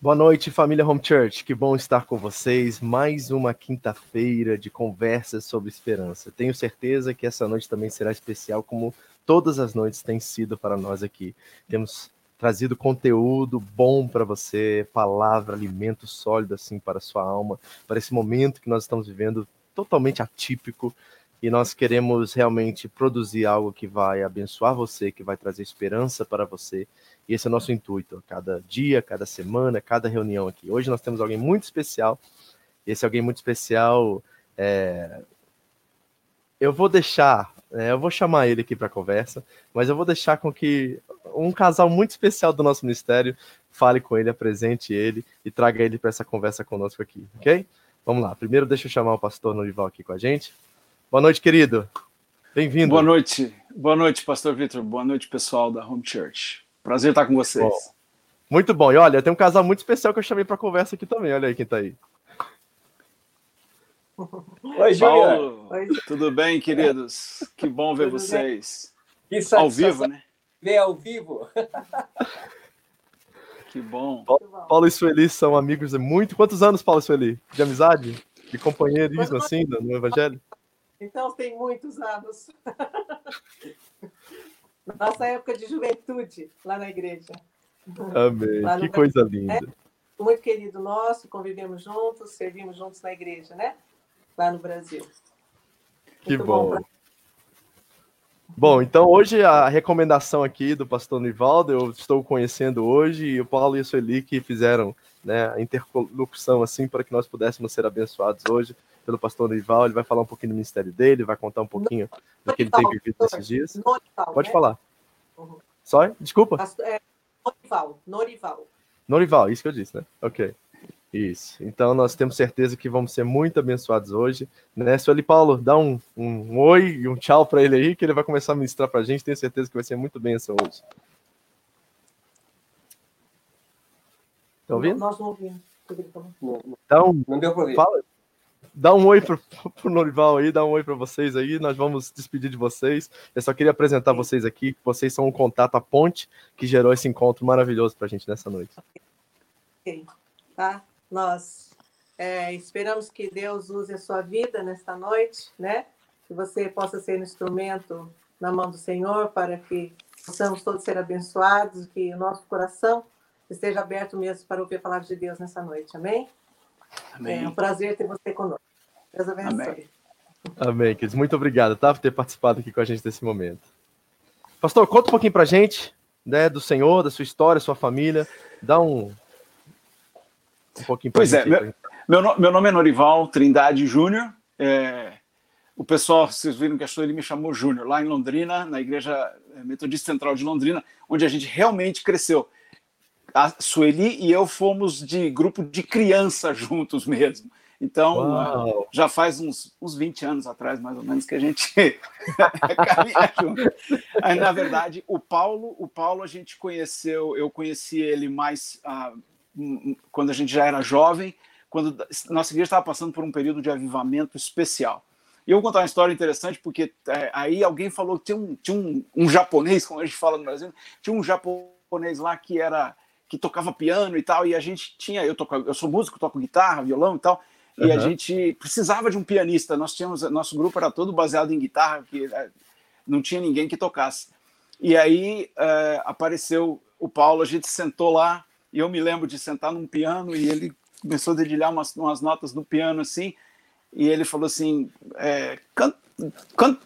Boa noite, família Home Church. Que bom estar com vocês. Mais uma quinta-feira de conversas sobre esperança. Tenho certeza que essa noite também será especial, como todas as noites têm sido para nós aqui. Temos trazido conteúdo bom para você, palavra, alimento sólido assim para a sua alma, para esse momento que nós estamos vivendo totalmente atípico e nós queremos realmente produzir algo que vai abençoar você, que vai trazer esperança para você. E esse é o nosso intuito, cada dia, cada semana, cada reunião aqui. Hoje nós temos alguém muito especial. Esse alguém muito especial, é... eu vou deixar, é, eu vou chamar ele aqui para conversa, mas eu vou deixar com que um casal muito especial do nosso ministério fale com ele, apresente ele e traga ele para essa conversa conosco aqui, ok? Vamos lá. Primeiro, deixa eu chamar o pastor Norival aqui com a gente. Boa noite, querido. Bem-vindo. Boa noite. Boa noite, pastor Vitor. Boa noite, pessoal da Home Church. Prazer estar com vocês. Bom, muito bom. E olha, tem um casal muito especial que eu chamei para conversa aqui também. Olha aí quem está aí. Oi, Paulo. Oi. Tudo bem, queridos? Que bom ver Tudo vocês. ao vivo, né? Ver ao vivo. que bom. Paulo e Sueli são amigos de muito. Quantos anos, Paulo e Sueli? De amizade? De companheirismo, assim, no Evangelho? Então tem muitos anos. Nossa época de juventude lá na igreja. Amém. Que coisa linda. É, muito querido nosso, convivemos juntos, servimos juntos na igreja, né? Lá no Brasil. Que bom. bom. Bom, então hoje a recomendação aqui do pastor Nivaldo, eu estou conhecendo hoje, e o Paulo e a Sueli que fizeram né, a interlocução assim para que nós pudéssemos ser abençoados hoje pelo pastor Nival, ele vai falar um pouquinho do ministério dele, vai contar um pouquinho do que ele tem vivido nesses dias. Norival, Pode né? falar. Uhum. Só? Desculpa. É, Norival, Norival. Norival, isso que eu disse, né? Ok. Isso. Então nós temos certeza que vamos ser muito abençoados hoje. Né? Sueli Paulo, dá um, um, um oi e um tchau para ele aí, que ele vai começar a ministrar para a gente. Tenho certeza que vai ser muito bênção hoje. Estão ouvindo? Nós não ouvimos. Então, não deu para ouvir. Fala, dá um oi pro, pro Norival aí, dá um oi para vocês aí, nós vamos despedir de vocês. Eu só queria apresentar vocês aqui, vocês são um contato, a ponte que gerou esse encontro maravilhoso para a gente nessa noite. Ok, tá? Nós é, esperamos que Deus use a sua vida nesta noite, né? Que você possa ser um instrumento na mão do Senhor para que possamos todos ser abençoados, que o nosso coração esteja aberto mesmo para ouvir a palavra de Deus nessa noite, amém? Amém. É um prazer ter você conosco. Deus abençoe. Amém. Amém, queridos. Muito obrigado, tá, por ter participado aqui com a gente nesse momento. Pastor, conta um pouquinho pra gente, né, do Senhor, da sua história, sua família. Dá um, um pouquinho pra pois gente. Pois é, meu, meu, meu nome é Norival Trindade Júnior. É, o pessoal, vocês viram que achou ele me chamou Júnior, lá em Londrina, na Igreja Metodista Central de Londrina, onde a gente realmente cresceu a Sueli e eu fomos de grupo de criança juntos mesmo. Então, já faz uns, uns 20 anos atrás, mais ou menos, que a gente caminha junto. Aí, na verdade, o Paulo, o Paulo a gente conheceu, eu conheci ele mais ah, quando a gente já era jovem, quando nossa igreja estava passando por um período de avivamento especial. E eu vou contar uma história interessante, porque é, aí alguém falou que tinha, um, tinha um, um japonês, como a gente fala no Brasil, tinha um japonês lá que era que tocava piano e tal, e a gente tinha, eu toco, eu sou músico, toco guitarra, violão e tal, e uhum. a gente precisava de um pianista. Nós tínhamos, nosso grupo era todo baseado em guitarra, que é, não tinha ninguém que tocasse. E aí é, apareceu o Paulo, a gente sentou lá, e eu me lembro de sentar num piano e ele começou a dedilhar umas, umas notas no piano assim, e ele falou assim, é,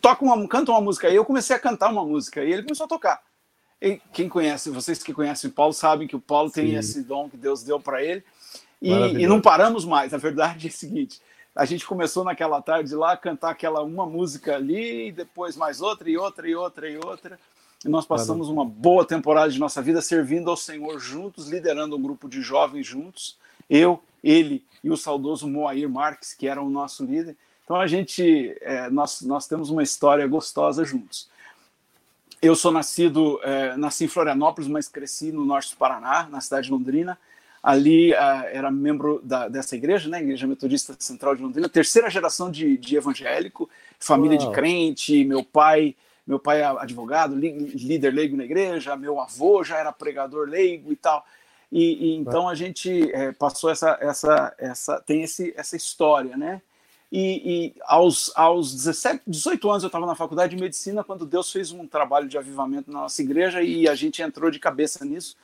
toca uma, canta uma música. E eu comecei a cantar uma música, e ele começou a tocar. E quem conhece, vocês que conhecem o Paulo sabem que o Paulo Sim. tem esse dom que Deus deu para ele. E, e, não paramos mais. A verdade é a seguinte: a gente começou naquela tarde lá a cantar aquela uma música ali, e depois mais outra, e outra, e outra, e outra. E nós passamos uma boa temporada de nossa vida servindo ao Senhor juntos, liderando um grupo de jovens juntos. Eu, ele e o saudoso Moair Marques, que era o nosso líder. Então a gente, é, nós, nós temos uma história gostosa juntos. Eu sou nascido, é, nasci em Florianópolis, mas cresci no norte do Paraná, na cidade de Londrina. Ali uh, era membro da, dessa igreja, né, Igreja Metodista Central de Londrina, terceira geração de, de evangélico, família Uau. de crente. Meu pai, meu pai é advogado, líder leigo na igreja. Meu avô já era pregador leigo e tal. E, e então a gente é, passou essa, essa, essa, tem esse, essa história, né? E, e aos, aos 17, 18 anos eu estava na faculdade de medicina quando Deus fez um trabalho de avivamento na nossa igreja e a gente entrou de cabeça nisso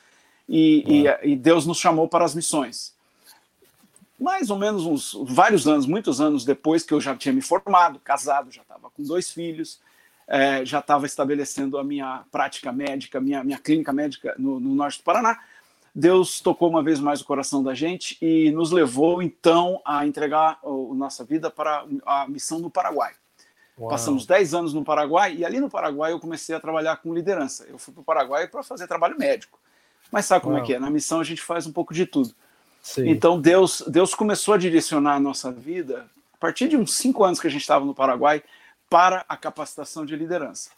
e, e, e Deus nos chamou para as missões. Mais ou menos uns vários anos, muitos anos depois que eu já tinha me formado, casado, já estava com dois filhos, é, já estava estabelecendo a minha prática médica, minha, minha clínica médica no, no norte do Paraná. Deus tocou uma vez mais o coração da gente e nos levou então a entregar a nossa vida para a missão no Paraguai. Uau. Passamos 10 anos no Paraguai e ali no Paraguai eu comecei a trabalhar com liderança. Eu fui para o Paraguai para fazer trabalho médico. Mas sabe como Uau. é que é? Na missão a gente faz um pouco de tudo. Sim. Então Deus, Deus começou a direcionar a nossa vida a partir de uns cinco anos que a gente estava no Paraguai para a capacitação de liderança.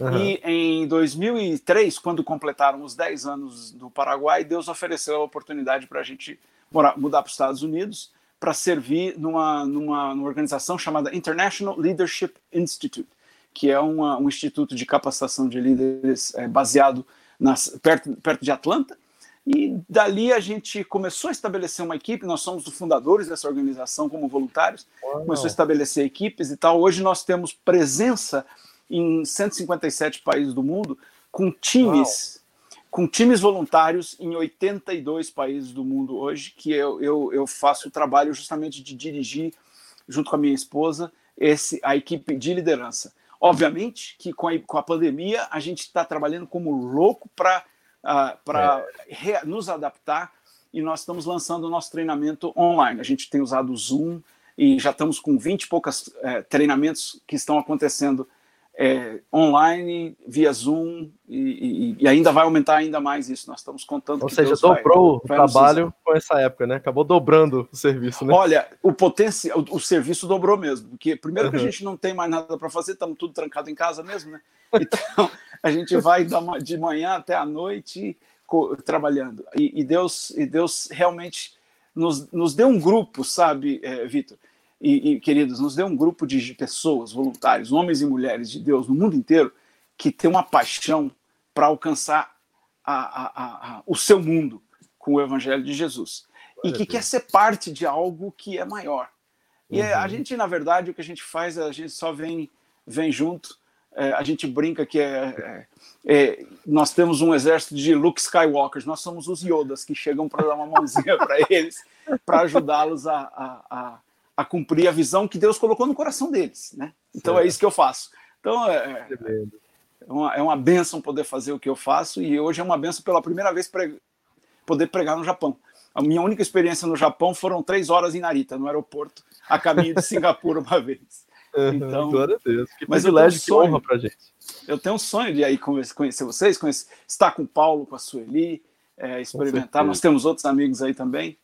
Uhum. E em 2003, quando completaram os 10 anos do Paraguai, Deus ofereceu a oportunidade para a gente morar, mudar para os Estados Unidos para servir numa, numa, numa, organização chamada International Leadership Institute, que é uma, um instituto de capacitação de líderes é, baseado nas, perto, perto de Atlanta. E dali a gente começou a estabelecer uma equipe, nós somos os fundadores dessa organização como voluntários, Uau. começou a estabelecer equipes e tal. Hoje nós temos presença em 157 países do mundo, com times, Uau. com times voluntários em 82 países do mundo hoje, que eu, eu, eu faço o trabalho justamente de dirigir, junto com a minha esposa, esse, a equipe de liderança. Obviamente que com a, com a pandemia a gente está trabalhando como louco para uh, ah, para é. nos adaptar e nós estamos lançando o nosso treinamento online. A gente tem usado o Zoom e já estamos com 20 e poucas uh, treinamentos que estão acontecendo é, online, via Zoom, e, e, e, ainda vai aumentar ainda mais isso. Nós estamos contando. Ou seja, Deus dobrou vai, o vai trabalho com essa época, né? Acabou dobrando o serviço, né? Olha, o potencial, o, o serviço dobrou mesmo, porque primeiro uhum. que a gente não tem mais nada para fazer, estamos tudo trancado em casa mesmo, né? Então a gente vai de manhã até a noite trabalhando. E, e Deus, e Deus realmente nos, nos deu um grupo, sabe, é, Vitor? E, e, queridos, nos deu um grupo de pessoas, voluntários, homens e mulheres de Deus no mundo inteiro, que tem uma paixão para alcançar a, a, a, o seu mundo com o Evangelho de Jesus. e que quer ser parte de algo que é maior. E uhum. a gente, na verdade, o que a gente faz, a gente só vem, vem junto. É, a gente brinca que é, é, é, nós temos um exército de Luke Skywalkers, nós somos os Yodas que chegam para dar uma mãozinha para eles, para ajudá-los a, a, a a cumprir a visão que Deus colocou no coração deles, né? Então certo. é isso que eu faço. Então é, é uma, é uma benção poder fazer o que eu faço e hoje é uma benção pela primeira vez pre poder pregar no Japão. A minha única experiência no Japão foram três horas em Narita, no aeroporto, a caminho de Singapura uma vez. Então, Glória a Deus. Que mas privilégio, um que honra pra gente. Eu tenho um sonho de aí conhecer vocês, conhecer, estar com o Paulo, com a Sueli, é, experimentar. Nós temos outros amigos aí também.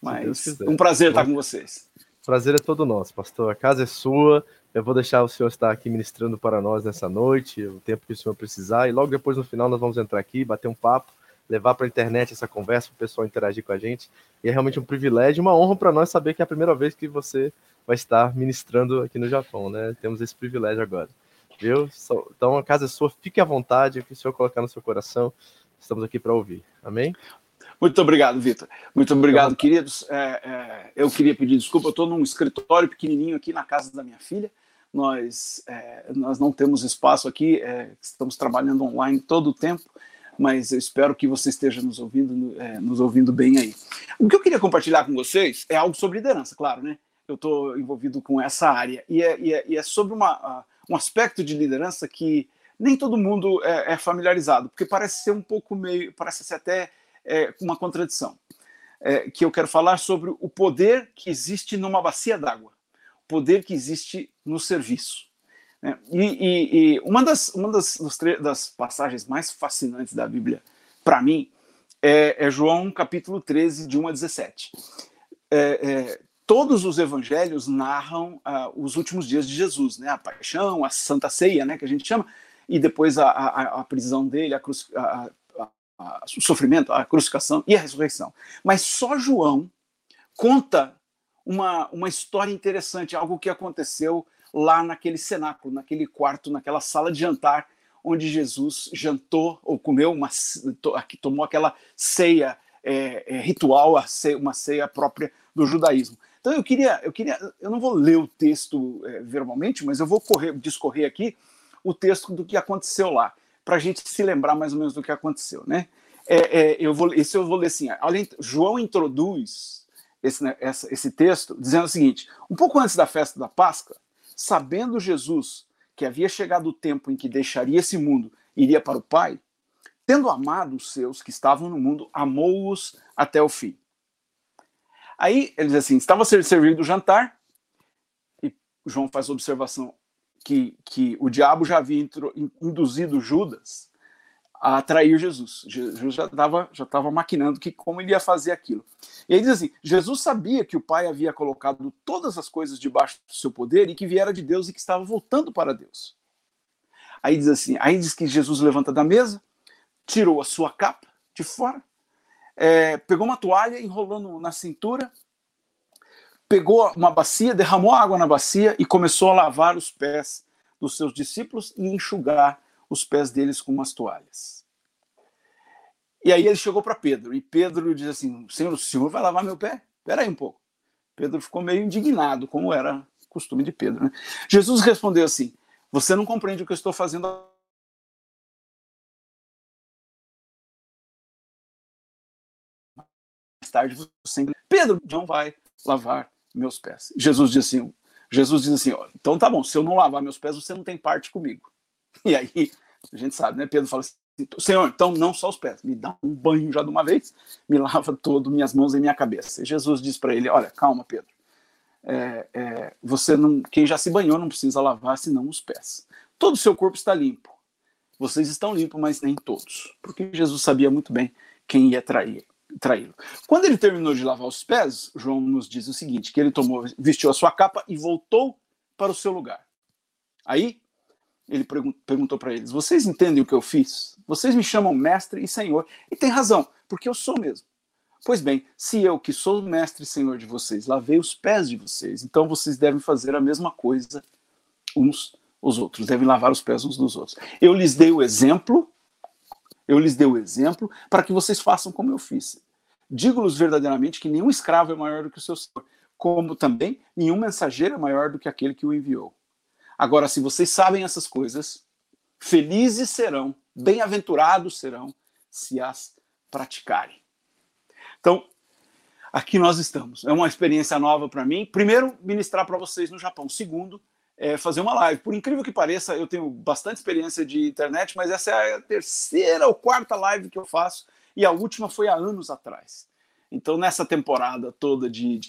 Mas um prazer estar com vocês. Prazer é todo nosso, pastor. A casa é sua. Eu vou deixar o senhor estar aqui ministrando para nós nessa noite, o tempo que o senhor precisar. E logo depois, no final, nós vamos entrar aqui, bater um papo, levar para a internet essa conversa, para o pessoal interagir com a gente. E é realmente um privilégio, uma honra para nós saber que é a primeira vez que você vai estar ministrando aqui no Japão, né? Temos esse privilégio agora. Viu? Então a casa é sua, fique à vontade, o que o senhor colocar no seu coração, estamos aqui para ouvir. Amém? Muito obrigado, Vitor. Muito obrigado, queridos. É, é, eu queria pedir desculpa, eu estou num escritório pequenininho aqui na casa da minha filha. Nós, é, nós não temos espaço aqui, é, estamos trabalhando online todo o tempo, mas eu espero que você esteja nos ouvindo, é, nos ouvindo bem aí. O que eu queria compartilhar com vocês é algo sobre liderança, claro, né? Eu estou envolvido com essa área e é, e é, e sobre uma, um aspecto de liderança que nem todo mundo é, familiarizado, porque parece ser um pouco meio, parece ser até é, uma contradição, é, que eu quero falar sobre o poder que existe numa bacia d'água, o poder que existe no serviço. Né? E, e, e, uma das, uma das, das passagens mais fascinantes da Bíblia, para mim, é, é, João capítulo 13, de 1 a 17. É, é, todos os evangelhos narram uh, os últimos dias de Jesus, né? a paixão, a santa ceia, né? que a gente chama, e depois a, a, a prisão dele, a, cruz, a, o sofrimento, a crucificação e a ressurreição. Mas só João conta uma, uma história interessante, algo que aconteceu lá naquele cenáculo, naquele quarto, naquela sala de jantar, onde Jesus jantou ou comeu uma, tomou aquela ceia é, é, ritual, uma ceia própria do judaísmo. Então eu queria, eu queria, eu não vou ler o texto é, verbalmente, mas eu vou correr, discorrer aqui o texto do que aconteceu lá, para a gente se lembrar mais ou menos do que aconteceu, né? É, é, eu vou, esse eu vou ler assim. Além, João introduz esse, né, essa, esse texto dizendo o seguinte: um pouco antes da festa da Páscoa, sabendo Jesus que havia chegado o tempo em que deixaria esse mundo iria para o Pai, tendo amado os seus que estavam no mundo, amou-os até o fim. Aí ele diz assim: estava ser servido o jantar, e João faz observação que, que o diabo já havia induzido Judas a atrair Jesus. Jesus já estava já tava maquinando que como ele ia fazer aquilo. E aí diz assim: Jesus sabia que o Pai havia colocado todas as coisas debaixo do seu poder e que viera de Deus e que estava voltando para Deus. Aí diz assim: aí diz que Jesus levanta da mesa, tirou a sua capa de fora, é, pegou uma toalha enrolando na cintura, pegou uma bacia, derramou água na bacia e começou a lavar os pés dos seus discípulos e enxugar os pés deles com umas toalhas. E aí ele chegou para Pedro, e Pedro diz assim: Senhor, o senhor vai lavar meu pé? Espera aí um pouco. Pedro ficou meio indignado, como era costume de Pedro. Né? Jesus respondeu assim: Você não compreende o que eu estou fazendo tarde você Pedro não vai lavar meus pés. Jesus diz assim, Jesus diz assim, ó, então tá bom, se eu não lavar meus pés, você não tem parte comigo. E aí, a gente sabe, né? Pedro fala assim, Senhor, então não só os pés, me dá um banho já de uma vez, me lava todo, minhas mãos e minha cabeça. E Jesus diz para ele, olha, calma, Pedro, é, é, você não, quem já se banhou não precisa lavar senão os pés. Todo o seu corpo está limpo. Vocês estão limpos, mas nem todos, porque Jesus sabia muito bem quem ia trair traí-lo. Quando ele terminou de lavar os pés, João nos diz o seguinte: que ele tomou, vestiu a sua capa e voltou para o seu lugar. Aí ele perguntou para eles: Vocês entendem o que eu fiz? Vocês me chamam mestre e senhor. E tem razão, porque eu sou mesmo. Pois bem, se eu, que sou mestre e senhor de vocês, lavei os pés de vocês, então vocês devem fazer a mesma coisa uns os outros, devem lavar os pés uns dos outros. Eu lhes dei o exemplo eu lhes dei o exemplo para que vocês façam como eu fiz. Digo-lhes verdadeiramente que nenhum escravo é maior do que o seu senhor, como também nenhum mensageiro é maior do que aquele que o enviou. Agora, se vocês sabem essas coisas, felizes serão, bem-aventurados serão, se as praticarem. Então, aqui nós estamos. É uma experiência nova para mim. Primeiro, ministrar para vocês no Japão. Segundo, é, fazer uma live. Por incrível que pareça, eu tenho bastante experiência de internet, mas essa é a terceira ou quarta live que eu faço e a última foi há anos atrás. Então, nessa temporada toda de,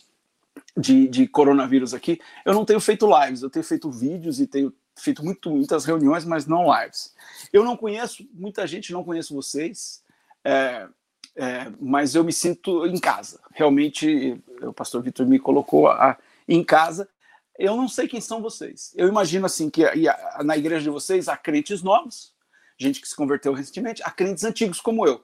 de, de coronavírus aqui, eu não tenho feito lives, eu tenho feito vídeos e tenho feito muito, muitas reuniões, mas não lives. Eu não conheço, muita gente não conhece vocês, é, é, mas eu me sinto em casa. Realmente, o pastor Vitor me colocou a, em casa eu não sei quem são vocês. Eu imagino assim que na igreja de vocês há crentes novos, gente que se converteu recentemente, há crentes antigos como eu,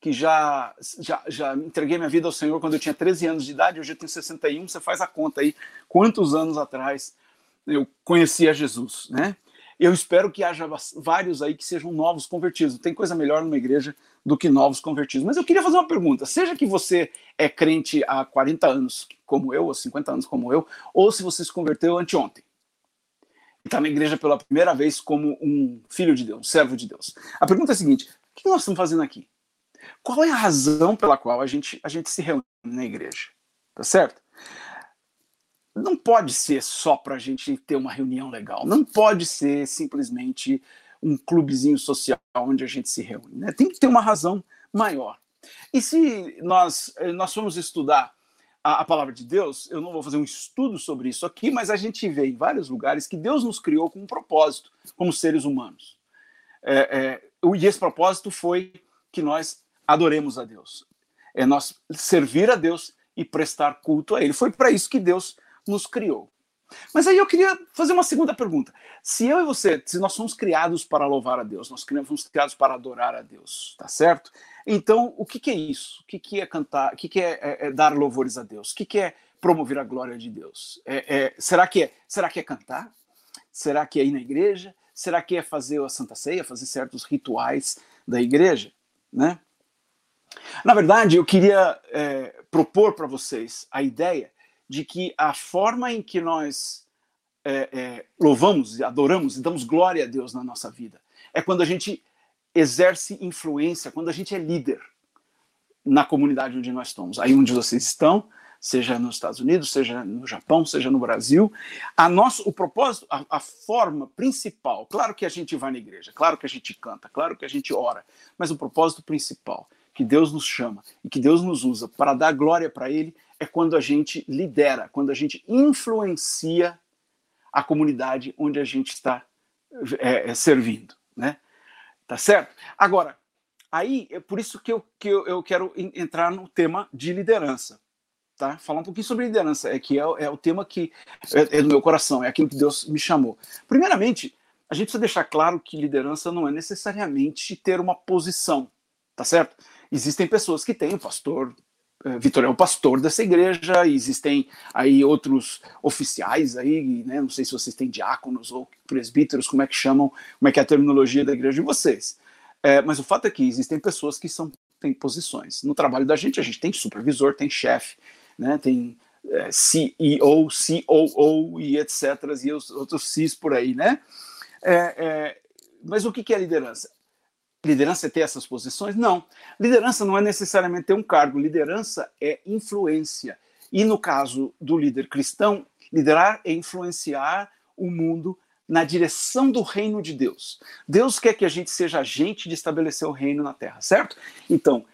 que já, já, já entreguei minha vida ao Senhor quando eu tinha 13 anos de idade, hoje eu tenho 61, você faz a conta aí, quantos anos atrás eu conhecia Jesus, né? Eu espero que haja vários aí que sejam novos convertidos. Tem coisa melhor numa igreja do que novos convertidos. Mas eu queria fazer uma pergunta. Seja que você é crente há 40 anos, como eu, ou 50 anos como eu, ou se você se converteu anteontem. E está na igreja pela primeira vez como um filho de Deus, um servo de Deus. A pergunta é a seguinte: o que nós estamos fazendo aqui? Qual é a razão pela qual a gente, a gente se reúne na igreja? Tá certo? Não pode ser só para a gente ter uma reunião legal, não pode ser simplesmente um clubezinho social onde a gente se reúne. Né? Tem que ter uma razão maior. E se nós, eh, nós formos estudar a, a, palavra de Deus, eu não vou fazer um estudo sobre isso aqui, mas a gente vê em vários lugares que Deus nos criou com um propósito, como seres humanos. É, é, e esse propósito foi que nós adoremos a Deus. É nós servir a Deus e prestar culto a Ele. Foi para isso que Deus nos criou. Mas aí eu queria fazer uma segunda pergunta. Se eu e você, se nós somos criados para louvar a Deus, nós fomos criados para adorar a Deus, tá certo? Então, o que, que é isso? O que, que é cantar? O que, que é, é, é, dar louvores a Deus? O que, que é promover a glória de Deus? É, é, será, que é, será que é cantar? Será que é ir na igreja? Será que é fazer a Santa Ceia, fazer certos rituais da igreja? Né? Na verdade, eu queria é, propor para vocês a ideia de que a forma em que nós é, é, louvamos, adoramos e damos glória a Deus na nossa vida é quando a gente exerce influência, quando a gente é líder na comunidade onde nós estamos. Aí onde vocês estão, seja nos Estados Unidos, seja no Japão, seja no Brasil. A nosso, o propósito, a, a, forma principal, claro que a gente vai na igreja, claro que a gente canta, claro que a gente ora, mas o propósito principal que Deus nos chama e que Deus nos usa para dar glória para Ele é quando a gente lidera, quando a gente influencia a comunidade onde a gente está é, é, servindo, né? Tá certo? Agora, aí é por isso que eu, que eu, eu quero entrar no tema de liderança tá? Falar um pouquinho sobre liderança, é que é, é o tema que é, é, do meu coração, é aquilo que Deus me chamou. Primeiramente, a gente precisa deixar claro que liderança não é necessariamente ter uma posição, tá certo? Existem pessoas que têm o pastor, Vitor é o pastor dessa igreja, existem aí outros oficiais aí, né? Não sei se vocês têm diáconos ou presbíteros, como é que chamam, como é que é a terminologia da igreja de vocês. É, mas o fato é que existem pessoas que são têm posições. No trabalho da gente, a gente tem supervisor, tem chefe, né? tem é, CEO, COO e etc. e os outros Cs por aí, né? É, é, mas o que é liderança? Liderança é ter essas posições? Não. Liderança não é necessariamente ter um cargo. Liderança é influência. E no caso do líder cristão, liderar é influenciar o mundo na direção do reino de Deus. Deus quer que a gente seja agente de estabelecer o reino na terra, certo? Então,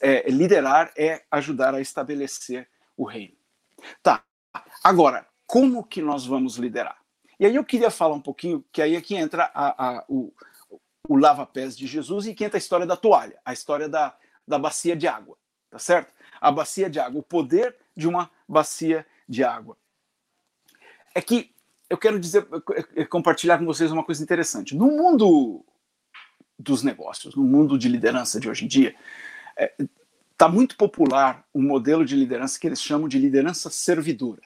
é, liderar é ajudar a estabelecer o reino. Tá. Agora, como que nós vamos liderar? E aí eu queria falar um pouquinho, que aí é que entra a, a, o, o lava-pés de Jesus e que entra a história da toalha, a história da, da bacia de água, tá certo? A bacia de água, o poder de uma bacia de água. É que eu quero dizer, compartilhar com vocês uma coisa interessante. No mundo dos negócios, no mundo de liderança de hoje em dia, é, Está muito popular um modelo de liderança que eles chamam de liderança servidora.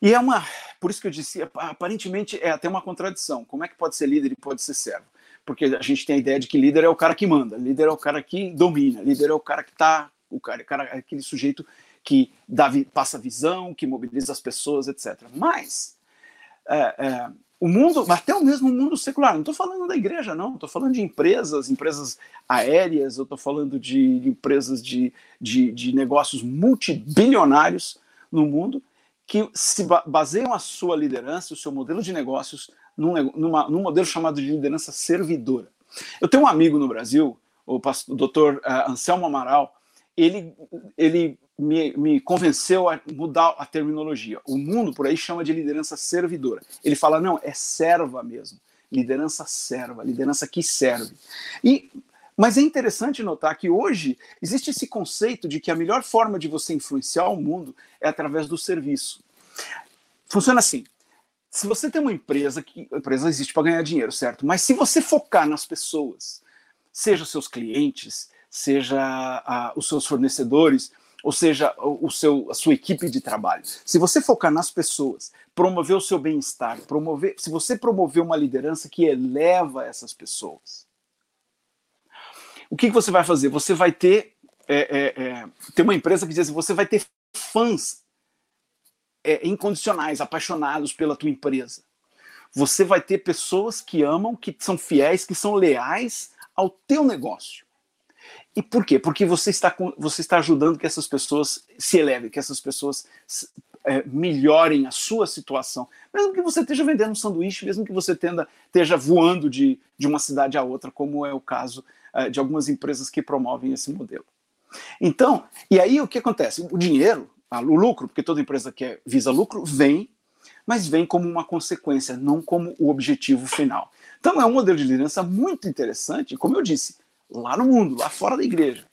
E é uma. Por isso que eu disse, aparentemente é até uma contradição. Como é que pode ser líder e pode ser servo? Porque a gente tem a ideia de que líder é o cara que manda, líder é o cara que domina, líder é o cara que está. O cara, cara aquele sujeito que dá, passa visão, que mobiliza as pessoas, etc. Mas é, é, o mundo, até o mesmo mundo secular, não estou falando da igreja, não, estou falando de empresas, empresas aéreas, eu estou falando de, empresas de, de, de, negócios multibilionários no mundo, que se baseiam a sua liderança, o seu modelo de negócios, num, numa, num modelo chamado de liderança servidora. Eu tenho um amigo no Brasil, o, doutor uh, Anselmo Amaral, ele, ele me, me convenceu a mudar a terminologia. O mundo por aí chama de liderança servidora. Ele fala, não, é serva mesmo. Liderança serva, liderança que serve. E mas é interessante notar que hoje existe esse conceito de que a melhor forma de você influenciar o mundo é através do serviço. Funciona assim. Se você tem uma empresa, que a empresa existe para ganhar dinheiro, certo? Mas se você focar nas pessoas, seja os seus clientes, seja a, os seus fornecedores, ou seja, o seu, a sua equipe de trabalho. Se você focar nas pessoas, promover o seu bem-estar, promover, se você promover uma liderança que eleva essas pessoas, o que, que você vai fazer? Você vai ter é, é, é, ter uma empresa que diz assim, você vai ter fãs é, incondicionais, apaixonados pela tua empresa. Você vai ter pessoas que amam, que são fiéis, que são leais ao teu negócio. E por quê? Porque você está, você está ajudando que essas pessoas se elevem, que essas pessoas é, melhorem a sua situação. Mesmo que você esteja vendendo um sanduíche, mesmo que você tenda, esteja voando de, de uma cidade a outra, como é o caso de algumas empresas que promovem esse modelo. Então, e aí o que acontece? O dinheiro, o lucro, porque toda empresa que visa lucro, vem, mas vem como uma consequência, não como o objetivo final. Então é um modelo de liderança muito interessante, como eu disse, lá no mundo, lá fora da igreja.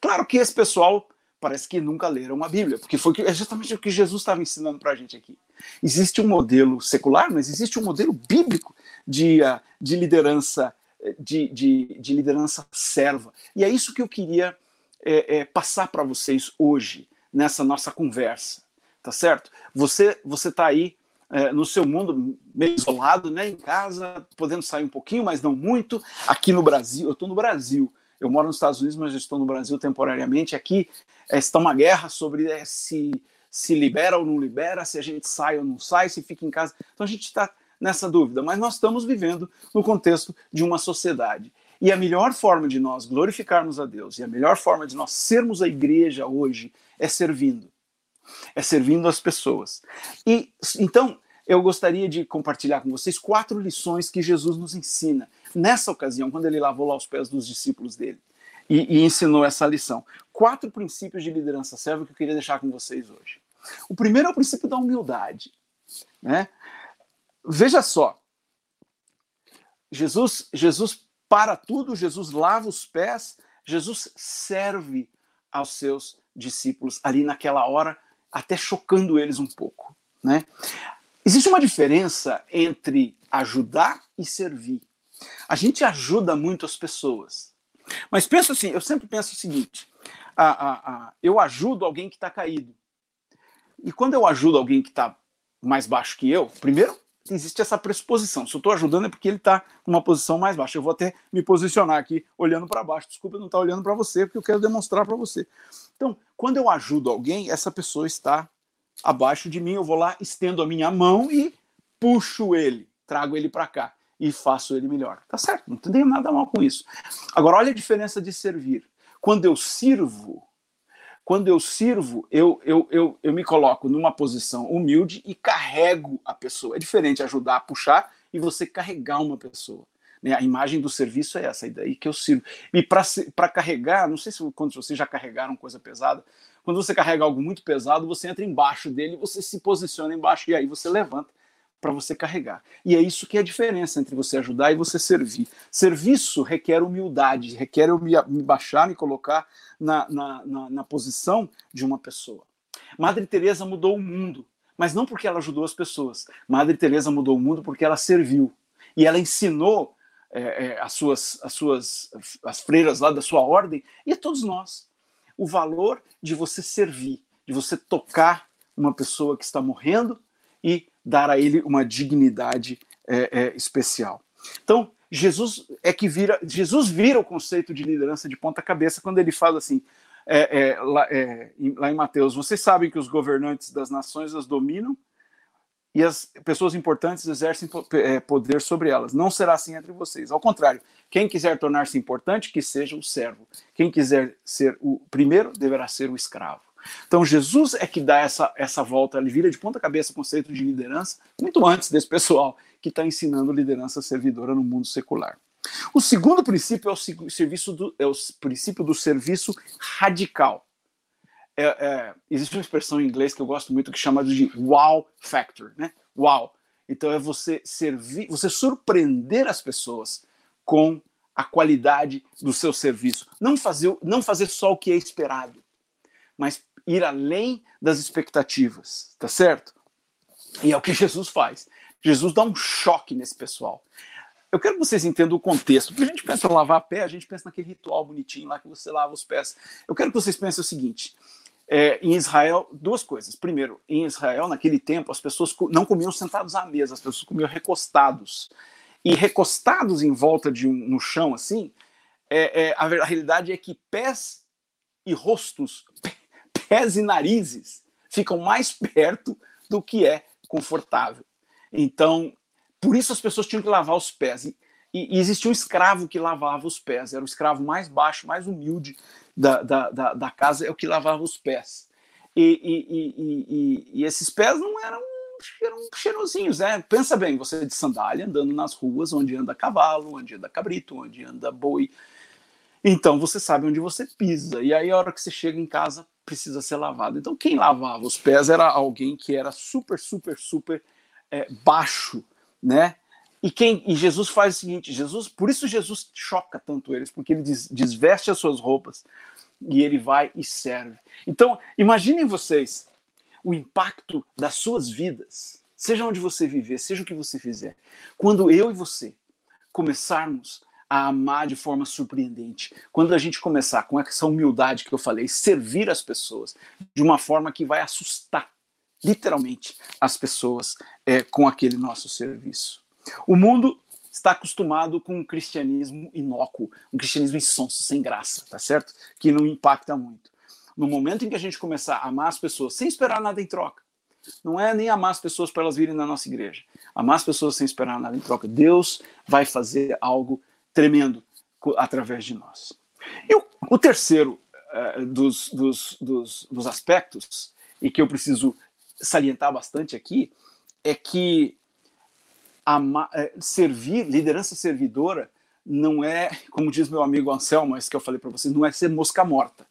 Claro que esse pessoal parece que nunca leram a Bíblia, porque foi é justamente o que Jesus estava ensinando para a gente aqui. Existe um modelo secular, mas existe um modelo bíblico de, uh, de liderança de, de, de, liderança serva. E é isso que eu queria é, é, passar para vocês hoje nessa nossa conversa, tá certo? Você você está aí é, no seu mundo meio isolado, né, em casa, podendo sair um pouquinho, mas não muito. Aqui no Brasil, eu estou no Brasil. Eu moro nos Estados Unidos, mas estou no Brasil temporariamente. Aqui é, está uma guerra sobre é, se se libera ou não libera, se a gente sai ou não sai, se fica em casa. Então a gente está nessa dúvida, mas nós estamos vivendo no contexto de uma sociedade. E a melhor forma de nós glorificarmos a Deus, e a melhor forma de nós sermos a igreja hoje é servindo. É servindo as pessoas. E então eu gostaria de compartilhar com vocês quatro lições que Jesus nos ensina nessa ocasião, quando ele lavou lá os pés dos discípulos dele e, e ensinou essa lição. Quatro princípios de liderança serva que eu queria deixar com vocês hoje. O primeiro é o princípio da humildade. Né? Veja só, Jesus, Jesus para tudo, Jesus lava os pés, Jesus serve aos seus discípulos ali naquela hora, até chocando eles um pouco. Né? Existe uma diferença entre ajudar e servir. A gente ajuda muito as pessoas, mas pensa assim, eu sempre penso o seguinte: a, a, a, eu ajudo alguém que está caído. E quando eu ajudo alguém que está mais baixo que eu, primeiro existe essa pressuposição. Se eu estou ajudando é porque ele está numa posição mais baixa. Eu vou até me posicionar aqui olhando para baixo. Desculpa, eu não estar tá olhando para você, porque eu quero demonstrar para você. Então, quando eu ajudo alguém, essa pessoa está abaixo de mim. Eu vou lá, estendo a minha mão e puxo ele, trago ele para cá e faço ele melhor. Tá certo, não tem nada mal com isso. Agora, olha a diferença de servir. Quando eu sirvo, quando eu sirvo, eu, eu, eu, eu me coloco numa posição humilde e carrego a pessoa. É diferente ajudar a puxar e você carregar uma pessoa. Né? A imagem do serviço é essa, e daí que eu sirvo. E para carregar, não sei se quando vocês já carregaram coisa pesada, quando você carrega algo muito pesado, você entra embaixo dele, você se posiciona embaixo e aí você levanta para você carregar. E é isso que é a diferença entre você ajudar e você servir. Serviço requer humildade, requer eu me, me baixar, me colocar na, na, na, na posição de uma pessoa. Madre Teresa mudou o mundo, mas não porque ela ajudou as pessoas. Madre Teresa mudou o mundo porque ela serviu e ela ensinou é, é, as suas as suas as freiras lá da sua ordem e a todos nós o valor de você servir, de você tocar uma pessoa que está morrendo e dar a ele uma dignidade é, é, especial. Então, Jesus é que vira, Jesus vira o conceito de liderança de ponta cabeça quando ele fala assim, é, é lá, é, lá, em Mateus, vocês sabem que os governantes das nações as dominam e as pessoas importantes exercem é, poder sobre elas. Não será assim entre vocês. Ao contrário, quem quiser tornar-se importante, que seja o servo. Quem quiser ser o primeiro, deverá ser o escravo. Então Jesus é que dá essa, essa volta, ele vira de ponta cabeça o conceito de liderança, muito antes desse pessoal que está ensinando liderança servidora no mundo secular. O segundo princípio é o, serviço do, é o princípio do serviço radical. É, é, existe uma expressão em inglês que eu gosto muito que chama de wow factor, né? Wow. Então é você servir, você surpreender as pessoas com a qualidade do seu serviço. Não fazer, não fazer só o que é esperado, mas ir além das expectativas, tá certo? E é o que Jesus faz. Jesus dá um choque nesse pessoal. Eu quero que vocês entendam o contexto. Porque a gente pensa em lavar pé, a gente pensa naquele ritual bonitinho lá que você lava os pés. Eu quero que vocês pensem o seguinte: é, em Israel, duas coisas. Primeiro, em Israel, naquele tempo, as pessoas não comiam sentados à mesa, as pessoas comiam recostados. E recostados em volta de um, no chão, assim, é, é, a, a realidade é que pés e rostos pés e narizes ficam mais perto do que é confortável. Então, por isso as pessoas tinham que lavar os pés. E, e, existia um escravo que lavava os pés, era o escravo mais baixo, mais humilde da, da, da, da casa, é o que lavava os pés. E, e, e, esses pés não eram, eram cheirosinhos, né? Pensa bem, você de sandália andando nas ruas onde anda cavalo, onde anda cabrito, onde anda boi. Então você sabe onde você pisa. E aí a hora que você chega em casa, precisa ser lavado. Então, quem lavava os pés era alguém que era super, super, super é, baixo, né? E quem e Jesus faz o seguinte, Jesus, por isso Jesus choca tanto eles, porque ele des, desveste as suas roupas e ele vai e serve. Então, imaginem vocês o impacto das suas vidas, seja onde você viver, seja o que você fizer, quando eu e você começarmos a amar de forma surpreendente. Quando a gente começar com essa humildade que eu falei, servir as pessoas de uma forma que vai assustar, literalmente, as pessoas é, com aquele nosso serviço. O mundo está acostumado com um cristianismo inócuo, um cristianismo insonso, sem graça, tá certo? Que não impacta muito. No momento em que a gente começar a amar as pessoas sem esperar nada em troca, não é nem amar as pessoas para elas virem na nossa igreja, amar as pessoas sem esperar nada em troca. Deus vai fazer algo tremendo através de nós. E o, o terceiro uh, dos, dos, dos, dos aspectos, e que eu preciso salientar bastante aqui, é que é, servir, liderança servidora, não é, como diz meu amigo Anselmo, esse que eu falei para vocês, não é ser mosca morta.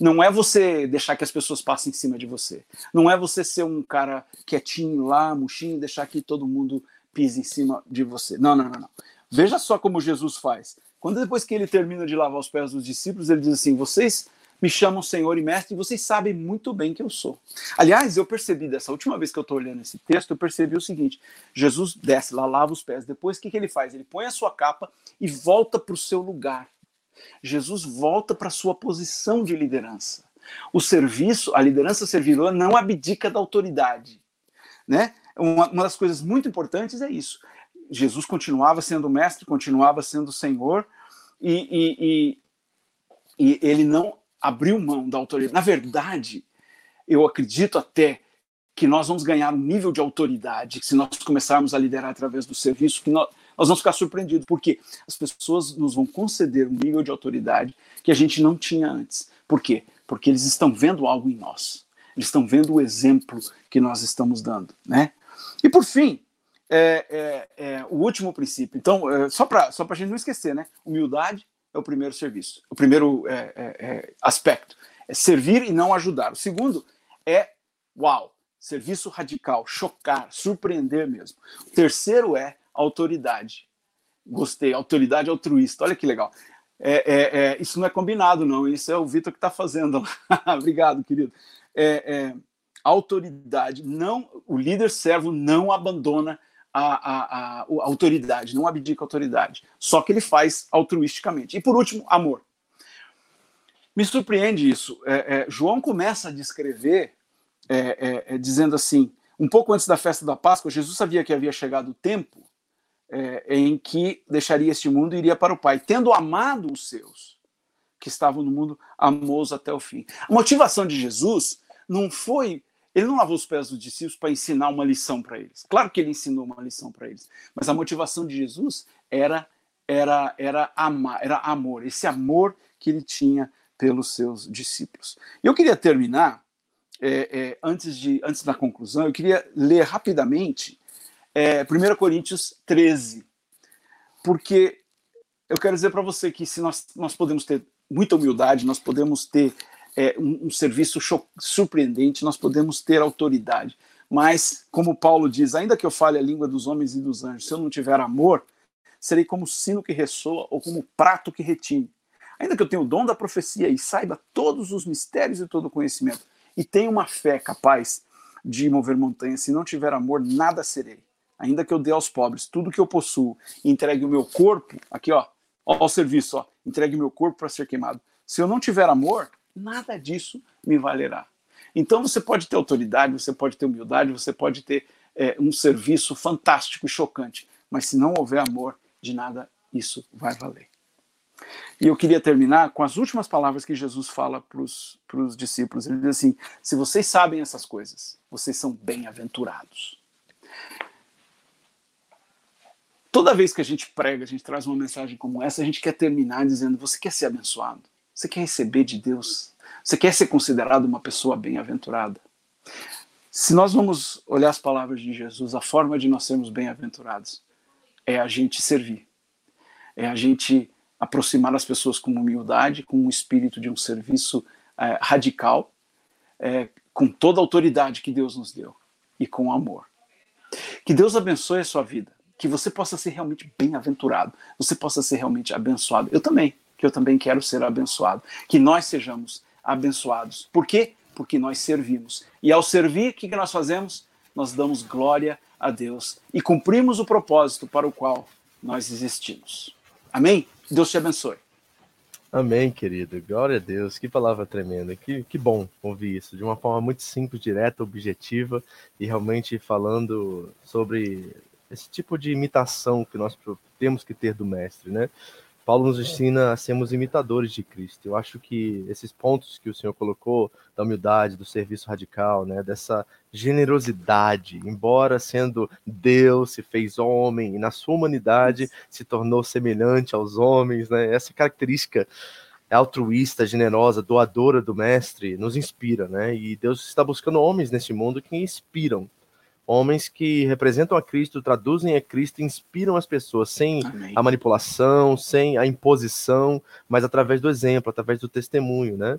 Não é você deixar que as pessoas passem em cima de você. Não é você ser um cara quietinho lá, murchinho, deixar que todo mundo pise em cima de você. Não, não, não, não. Veja só como Jesus faz. Quando depois que ele termina de lavar os pés dos discípulos, ele diz assim: Vocês me chamam Senhor e Mestre, e vocês sabem muito bem que eu sou. Aliás, eu percebi dessa última vez que eu estou olhando esse texto, eu percebi o seguinte: Jesus desce lá, lava os pés, depois o que, que ele faz? Ele põe a sua capa e volta para o seu lugar. Jesus volta para a sua posição de liderança. O serviço, a liderança servidora não abdica da autoridade. Né? Uma, uma das coisas muito importantes é isso. Jesus continuava sendo mestre, continuava sendo Senhor, e, e, e, e ele não abriu mão da autoridade. Na verdade, eu acredito até que nós vamos ganhar um nível de autoridade se nós começarmos a liderar através do serviço, que nós, nós vamos ficar surpreendidos, porque as pessoas nos vão conceder um nível de autoridade que a gente não tinha antes. Por quê? Porque eles estão vendo algo em nós. Eles estão vendo o exemplo que nós estamos dando, né? E por fim, é, é, é, o último princípio. Então, é, só para só a gente não esquecer, né? Humildade, é o primeiro serviço, o primeiro é, é, aspecto. É servir e não ajudar. O segundo é, uau, serviço radical, chocar, surpreender mesmo. O terceiro é autoridade. Gostei, autoridade altruísta. Olha que legal. É, é, é, isso não é combinado, não. Isso é o Vitor que está fazendo. Obrigado, querido. autoridade. Não, o líder servo não abandona a, a, a, a autoridade, não abdica a autoridade. Só que ele faz altruisticamente. E por último, amor. Me surpreende isso. É, é, João começa a descrever é, é, é, dizendo assim: um pouco antes da festa da Páscoa, Jesus sabia que havia chegado o tempo é, em que deixaria este mundo e iria para o Pai, tendo amado os seus que estavam no mundo, amou-os até o fim. A motivação de Jesus não foi ele não lavou os pés dos discípulos para ensinar uma lição para eles. Claro que ele ensinou uma lição para eles, mas a motivação de Jesus era era era amar, era amor, esse amor que ele tinha pelos seus discípulos. Eu queria terminar é, é, antes de antes da conclusão, eu queria ler rapidamente é, 1 Coríntios 13, porque eu quero dizer para você que se nós nós podemos ter muita humildade, nós podemos ter é, um, um serviço surpreendente, nós podemos ter autoridade. Mas, como Paulo diz, ainda que eu fale a língua dos homens e dos anjos, se eu não tiver amor, serei como sino que ressoa ou como prato que retine. Ainda que eu tenha o dom da profecia e saiba todos os mistérios e todo o conhecimento, e tenha uma fé capaz de mover montanhas, se não tiver amor, nada serei. Ainda que eu dê aos pobres tudo que eu possuo e entregue o meu corpo, aqui ó, ao serviço, ó, entregue o meu corpo para ser queimado. Se eu não tiver amor, nada disso me valerá. Então você pode ter autoridade, você pode ter humildade, você pode ter é, um serviço fantástico chocante, mas se não houver amor, de nada isso vai valer. E eu queria terminar com as últimas palavras que Jesus fala para os discípulos. Ele diz assim: se vocês sabem essas coisas, vocês são bem-aventurados. Toda vez que a gente prega, a gente traz uma mensagem como essa, a gente quer terminar dizendo: você quer ser abençoado? Você quer receber de Deus? Você quer ser considerado uma pessoa bem-aventurada? Se nós vamos olhar as palavras de Jesus, a forma de nós sermos bem-aventurados é a gente servir, é a gente aproximar as pessoas com humildade, com um espírito de um serviço é, radical, é, com toda a autoridade que Deus nos deu e com amor. Que Deus abençoe a sua vida, que você possa ser realmente bem-aventurado, você possa ser realmente abençoado. Eu também que eu também quero ser abençoado. Que nós sejamos abençoados. Por quê? Porque nós servimos. E ao servir, o que, nós fazemos? Nós damos glória a Deus e cumprimos o propósito para o qual nós existimos. Amém? Deus te abençoe. Amém, querido. Glória a Deus. Que palavra tremenda. Que, que bom ouvir isso de uma forma muito simples, direta, objetiva e realmente falando sobre esse tipo de imitação que nós temos que ter do mestre, né? Paulo nos ensina a sermos imitadores de Cristo. Eu acho que esses pontos que o Senhor colocou, da humildade, do serviço radical, né, dessa generosidade, embora sendo Deus, se fez homem e na sua humanidade se tornou semelhante aos homens, né? Essa característica altruísta, generosa, doadora do mestre nos inspira, né? E Deus está buscando homens neste mundo que inspiram homens que representam a Cristo, traduzem a Cristo, inspiram as pessoas sem Amém. a manipulação, sem a imposição, mas através do exemplo, através do testemunho, né?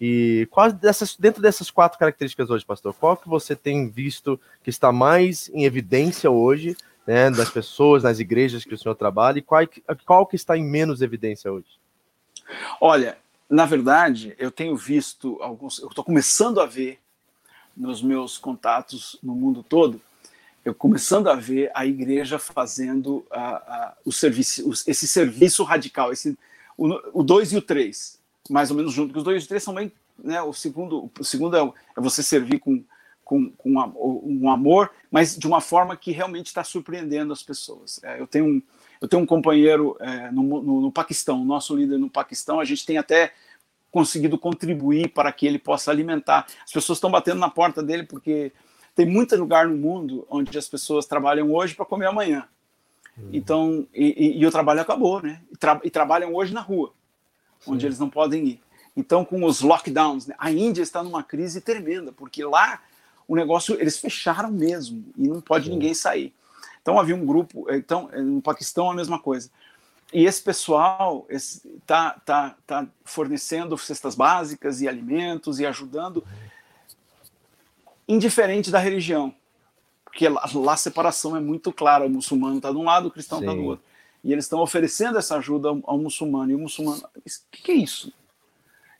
E quais dessas, dentro dessas quatro características hoje, pastor, qual que você tem visto que está mais em evidência hoje, né, das pessoas, nas igrejas que o senhor trabalha, e qual, qual que está em menos evidência hoje? Olha, na verdade, eu tenho visto alguns, eu estou começando a ver nos meus contatos no mundo todo, eu começando a ver a igreja fazendo a, a, o serviço, esse serviço radical, esse, o 2 e o 3, mais ou menos junto, porque os dois e o três são bem. Né, o segundo, o segundo é, é você servir com, com, com um amor, mas de uma forma que realmente está surpreendendo as pessoas. É, eu, tenho um, eu tenho um companheiro é, no, no, no Paquistão, nosso líder no Paquistão, a gente tem até conseguido contribuir para que ele possa alimentar. As pessoas estão batendo na porta dele porque tem muito lugar no mundo onde as pessoas trabalham hoje para comer amanhã. Uhum. Então, e, e, e, o trabalho acabou, né? E, tra e trabalham hoje na rua, Sim. onde eles não podem ir. Então, com os lockdowns, né? a Índia está numa crise tremenda, porque lá o negócio, eles fecharam mesmo e não pode Sim. ninguém sair. Então, havia um grupo, então, no Paquistão a mesma coisa e esse pessoal está tá, tá fornecendo cestas básicas e alimentos e ajudando, indiferente da religião. Porque lá, lá a separação é muito clara: o muçulmano está de um lado, o cristão está do outro. E eles estão oferecendo essa ajuda ao, ao, muçulmano. E o muçulmano, o que, que, é isso?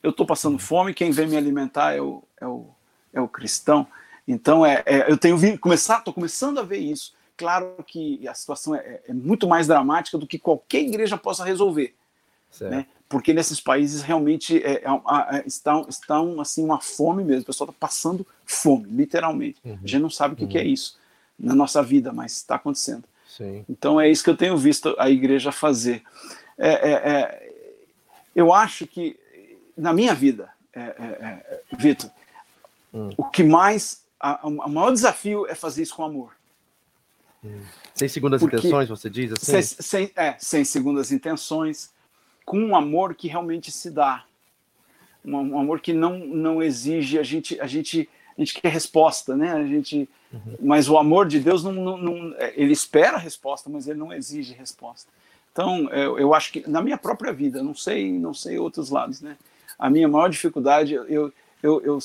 Eu estou passando fome, quem vem me alimentar é o, é o, é o cristão. Então, é, é eu tenho vi, começar, estou começando a ver isso claro que a situação é, é, muito mais dramática do que qualquer igreja possa resolver. Né? Porque nesses países realmente é, é, é, estão, estão assim uma fome mesmo. O pessoal está passando fome, literalmente. Uhum. A gente não sabe o que, uhum. que, é uhum. isso na nossa vida, mas está acontecendo. Sim. Então é isso que eu tenho visto a igreja fazer. É, é, é eu acho que na minha vida, Vitor, hum. o que mais, a, o maior desafio é fazer isso com amor. Sem segundas Porque, intenções, você diz assim? Sem, sem, é, sem segundas intenções, com um amor que realmente se dá. Um, um, amor que não, não exige, a gente, a gente, a gente quer resposta, né? A gente, uhum. Mas o amor de Deus, não, não, não, é, ele espera a resposta, mas ele não exige resposta. Então, eu, eu acho que na minha própria vida, não sei, não sei outros lados, né? A minha maior dificuldade, eu, eu, eu, eu,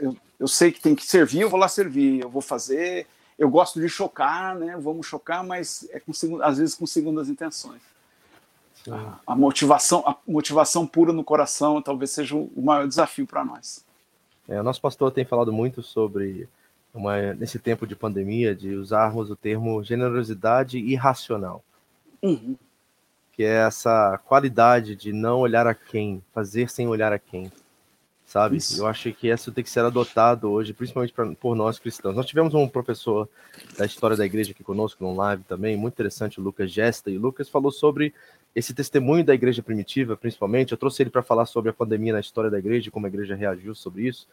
eu, eu sei que tem que servir, eu vou lá servir, eu vou fazer, eu gosto de chocar, né? Vamos chocar, mas é com, às vezes com segundas intenções. A, a, motivação, a motivação pura no coração, talvez seja o maior desafio para nós. É, o nosso pastor tem falado muito sobre uma, nesse tempo de pandemia de usarmos o termo generosidade irracional, uhum. que é essa qualidade de não olhar a quem, fazer sem olhar a quem sabe? Isso. Eu acho que isso tem que ser adotado hoje, principalmente pra, por nós cristãos. Nós tivemos um professor da história da igreja aqui conosco, no live também, muito interessante, o Lucas Gesta, e o Lucas falou sobre esse testemunho da igreja primitiva, principalmente. Eu trouxe ele para falar sobre a pandemia na história da igreja, como a igreja reagiu sobre isso.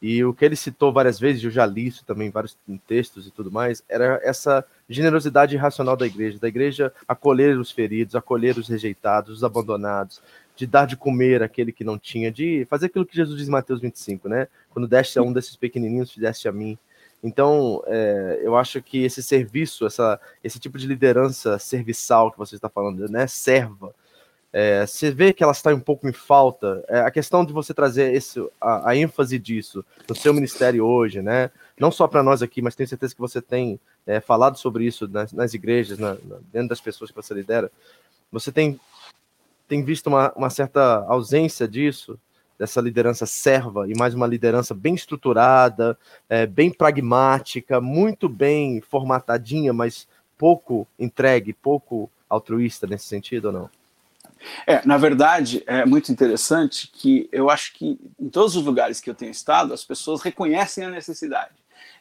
E o que ele citou várias vezes, eu já li isso também em vários textos e tudo mais, era essa generosidade irracional da igreja, da igreja acolher os feridos, acolher os rejeitados, os abandonados, de dar de comer aquele que não tinha, de fazer aquilo que Jesus diz em Mateus 25, né? Quando deste a um desses pequenininhos, fizeste a mim. Então, é, eu acho que esse serviço, essa, esse tipo de liderança serviçal que você está falando, né? Serva. É, você vê que ela está um pouco em falta. É, a questão de você trazer esse, a, a, ênfase disso no seu ministério hoje, né? Não só para nós aqui, mas tenho certeza que você tem é, falado sobre isso nas, nas igrejas, na, na, dentro das pessoas que você lidera. Você tem tem visto uma, uma certa ausência disso, dessa liderança serva, e mais uma liderança bem estruturada, é, bem pragmática, muito bem formatadinha, mas pouco entregue, pouco altruísta nesse sentido ou não? É, na verdade, é muito interessante que eu acho que em todos os lugares que eu tenho estado, as pessoas reconhecem a necessidade.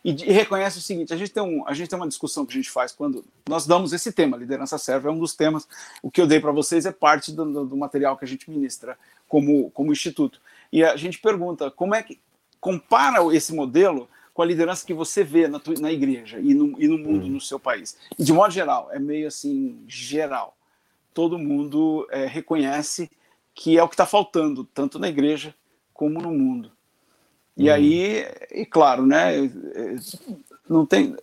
E, e, reconhece o seguinte: a gente, tem um, a gente tem uma discussão que a gente faz quando nós damos esse tema, liderança serve, é um dos temas. O que eu dei para vocês é parte do, do, material que a gente ministra como, como instituto. E a gente pergunta como é que compara esse modelo com a liderança que você vê na, na igreja e no, e no mundo, hum. no seu país. E de modo geral, é meio assim, geral. Todo mundo é, reconhece que é o que está faltando, tanto na igreja como no mundo. E hum. aí, e claro, né, é, não tem.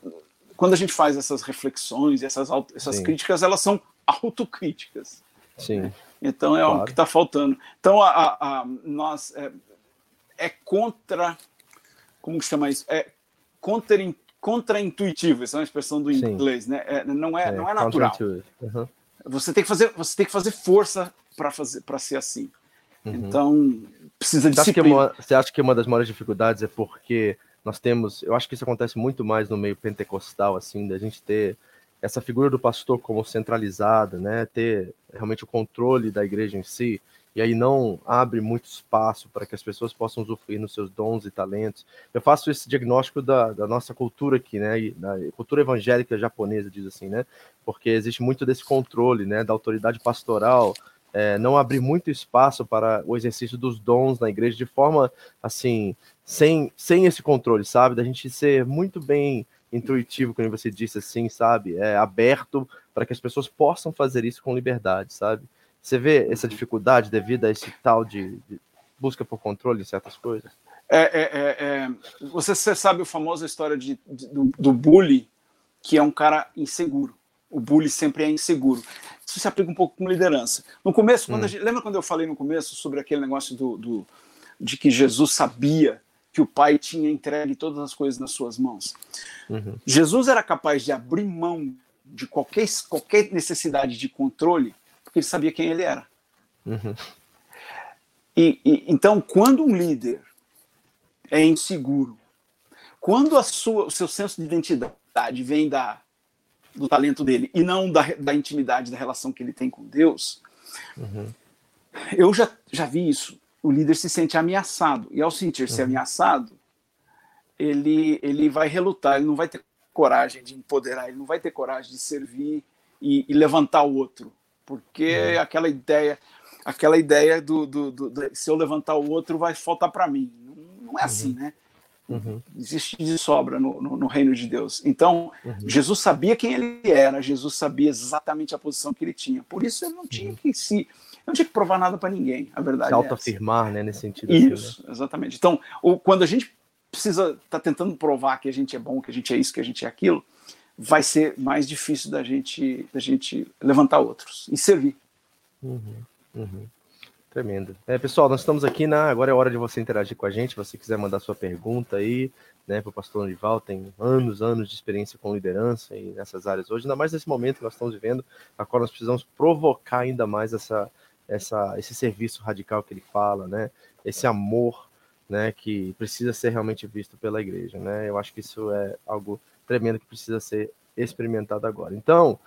Quando a gente faz essas reflexões, essas, essas críticas, elas são autocríticas. Sim. Né? Então é claro. o que está faltando. Então a, a, a nós é, é, contra, como chama isso? É contra, contra-intuitivo. Essa é uma expressão do Sim. inglês, né? É, não é, é, não é natural. Uhum. Você tem que fazer, você tem que fazer força para fazer, para ser assim. Uhum. Então precisa de disciplina. Você acha, uma, você acha que uma das maiores dificuldades é porque nós temos, eu acho que isso acontece muito mais no meio pentecostal, assim, da gente ter essa figura do pastor como centralizada, né, ter realmente o controle da igreja em si, e aí não abre muito espaço para que as pessoas possam usufruir nos seus dons e talentos. Eu faço esse diagnóstico da, da nossa cultura aqui, né, da cultura evangélica japonesa, diz assim, né, porque existe muito desse controle, né, da autoridade pastoral, é, não abrir muito espaço para o exercício dos dons na igreja de forma, assim, sem, sem esse controle, sabe, da gente ser muito bem intuitivo, como você disse assim, sabe? É aberto para que as pessoas possam fazer isso com liberdade, sabe? Você vê essa dificuldade devido a esse tal de, de busca por controle de certas coisas? É, é, é, é você, você, sabe a famosa história de, de, do, do bully, que é um cara inseguro. O bully sempre é inseguro. Isso se aplica um pouco com liderança. No começo, quando hum. gente, lembra quando eu falei no começo sobre aquele negócio do, do de que Jesus sabia que o pai tinha entregue todas as coisas nas suas mãos. Uhum. Jesus era capaz de abrir mão de qualquer, qualquer necessidade de controle, porque ele sabia quem ele era. Uhum. E, e, então, quando um líder é inseguro, quando a sua, o seu senso de identidade vem da, do talento dele e não da, da intimidade, da relação que ele tem com Deus, uhum. eu já, já vi isso o líder se sente ameaçado. E ao sentir-se uhum. ameaçado, ele, ele vai relutar, ele não vai ter coragem de empoderar, ele não vai ter coragem de servir e, e levantar o outro. Porque uhum. aquela ideia, aquela ideia do, do, do, do, se eu levantar o outro vai faltar para mim. Não, não, é assim, uhum. né? Uhum. Existe de sobra no, no, no, reino de Deus. Então, uhum. Jesus sabia quem ele era, Jesus sabia exatamente a posição que ele tinha. Por isso, ele não tinha uhum. que se não tinha que provar nada para ninguém, a verdade. Se é autoafirmar, né, nesse sentido. Isso, assim, né? exatamente. Então, o, quando a gente precisa estar tá tentando provar que a gente é bom, que a gente é isso, que a gente é aquilo, vai ser mais difícil da gente, da gente levantar outros e servir. Uhum, uhum. Tremendo. É, pessoal, nós estamos aqui na. Agora é hora de você interagir com a gente. Se você quiser mandar sua pergunta aí, né, para o pastor Anival, tem anos, anos de experiência com liderança e nessas áreas hoje, ainda mais nesse momento que nós estamos vivendo, a qual nós precisamos provocar ainda mais essa, essa, esse serviço radical que ele fala, né? Esse amor, né? Que precisa ser realmente visto pela igreja, né? Eu acho que isso é algo tremendo que precisa ser experimentado agora. Então,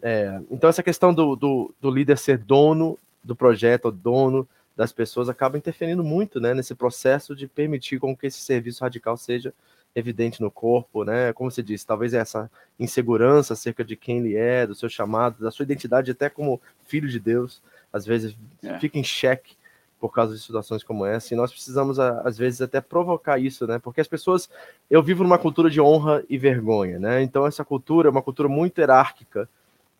é, então essa questão do, do, do, líder ser dono do projeto, dono das pessoas, acaba interferindo muito, né? Nesse processo de permitir com que esse serviço radical seja evidente no corpo, né? Como você disse, talvez essa insegurança acerca de quem ele é, do seu chamado, da sua identidade até como filho de Deus, às vezes é. fica em xeque por causa de situações como essa, e nós precisamos, às vezes, até provocar isso, né? Porque as pessoas. Eu vivo numa cultura de honra e vergonha, né? Então, essa cultura é uma cultura muito hierárquica,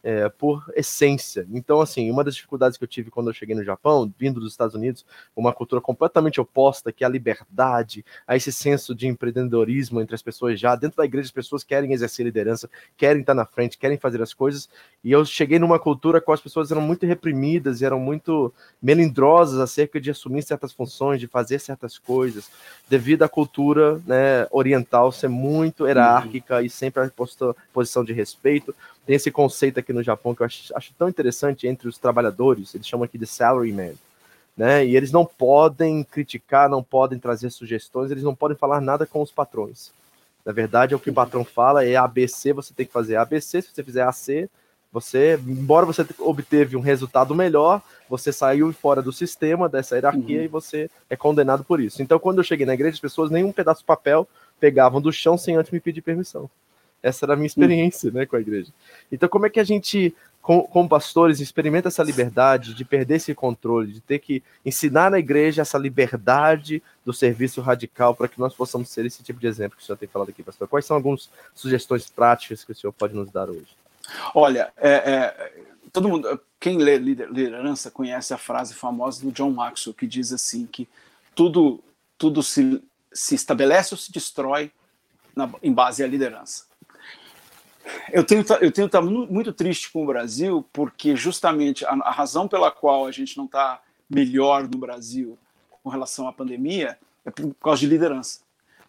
é, por essência. Então, assim, uma das dificuldades que eu tive quando eu cheguei no Japão, vindo dos Estados Unidos, uma cultura completamente oposta, que é a liberdade, a esse senso de empreendedorismo entre as pessoas já. Dentro da igreja, as pessoas querem exercer liderança, querem estar na frente, querem fazer as coisas. E eu cheguei numa cultura com as pessoas eram muito reprimidas e eram muito melindrosas acerca de assumir certas funções, de fazer certas coisas, devido à cultura né, oriental ser muito hierárquica uhum. e sempre a posição de respeito tem esse conceito aqui no Japão que eu acho, acho tão interessante entre os trabalhadores, eles chamam aqui de salaryman, né? E eles não podem criticar, não podem trazer sugestões, eles não podem falar nada com os patrões. Na verdade, é o que o patrão fala é ABC, você tem que fazer ABC, se você fizer AC, você, embora você obteve um resultado melhor, você saiu fora do sistema, dessa hierarquia, uhum. e você é condenado por isso. Então, quando eu cheguei na igreja, as pessoas, nenhum pedaço de papel pegavam do chão sem antes me pedir permissão. Essa era a minha experiência, né, com a igreja. Então, como é que a gente, como, pastores, experimenta essa liberdade de perder esse controle, de ter que ensinar na igreja essa liberdade do serviço radical para que nós possamos ser esse tipo de exemplo que o senhor tem falado aqui, pastor? Quais são algumas sugestões práticas que o senhor pode nos dar hoje? Olha, é, é, todo mundo, quem lê liderança conhece a frase famosa do John Maxwell que diz assim que tudo, tudo se, se estabelece ou se destrói na, em base à liderança. Eu tenho, eu tenho estado muito triste com o Brasil, porque justamente a, a razão pela qual a gente não está melhor no Brasil com relação à pandemia é por causa de liderança.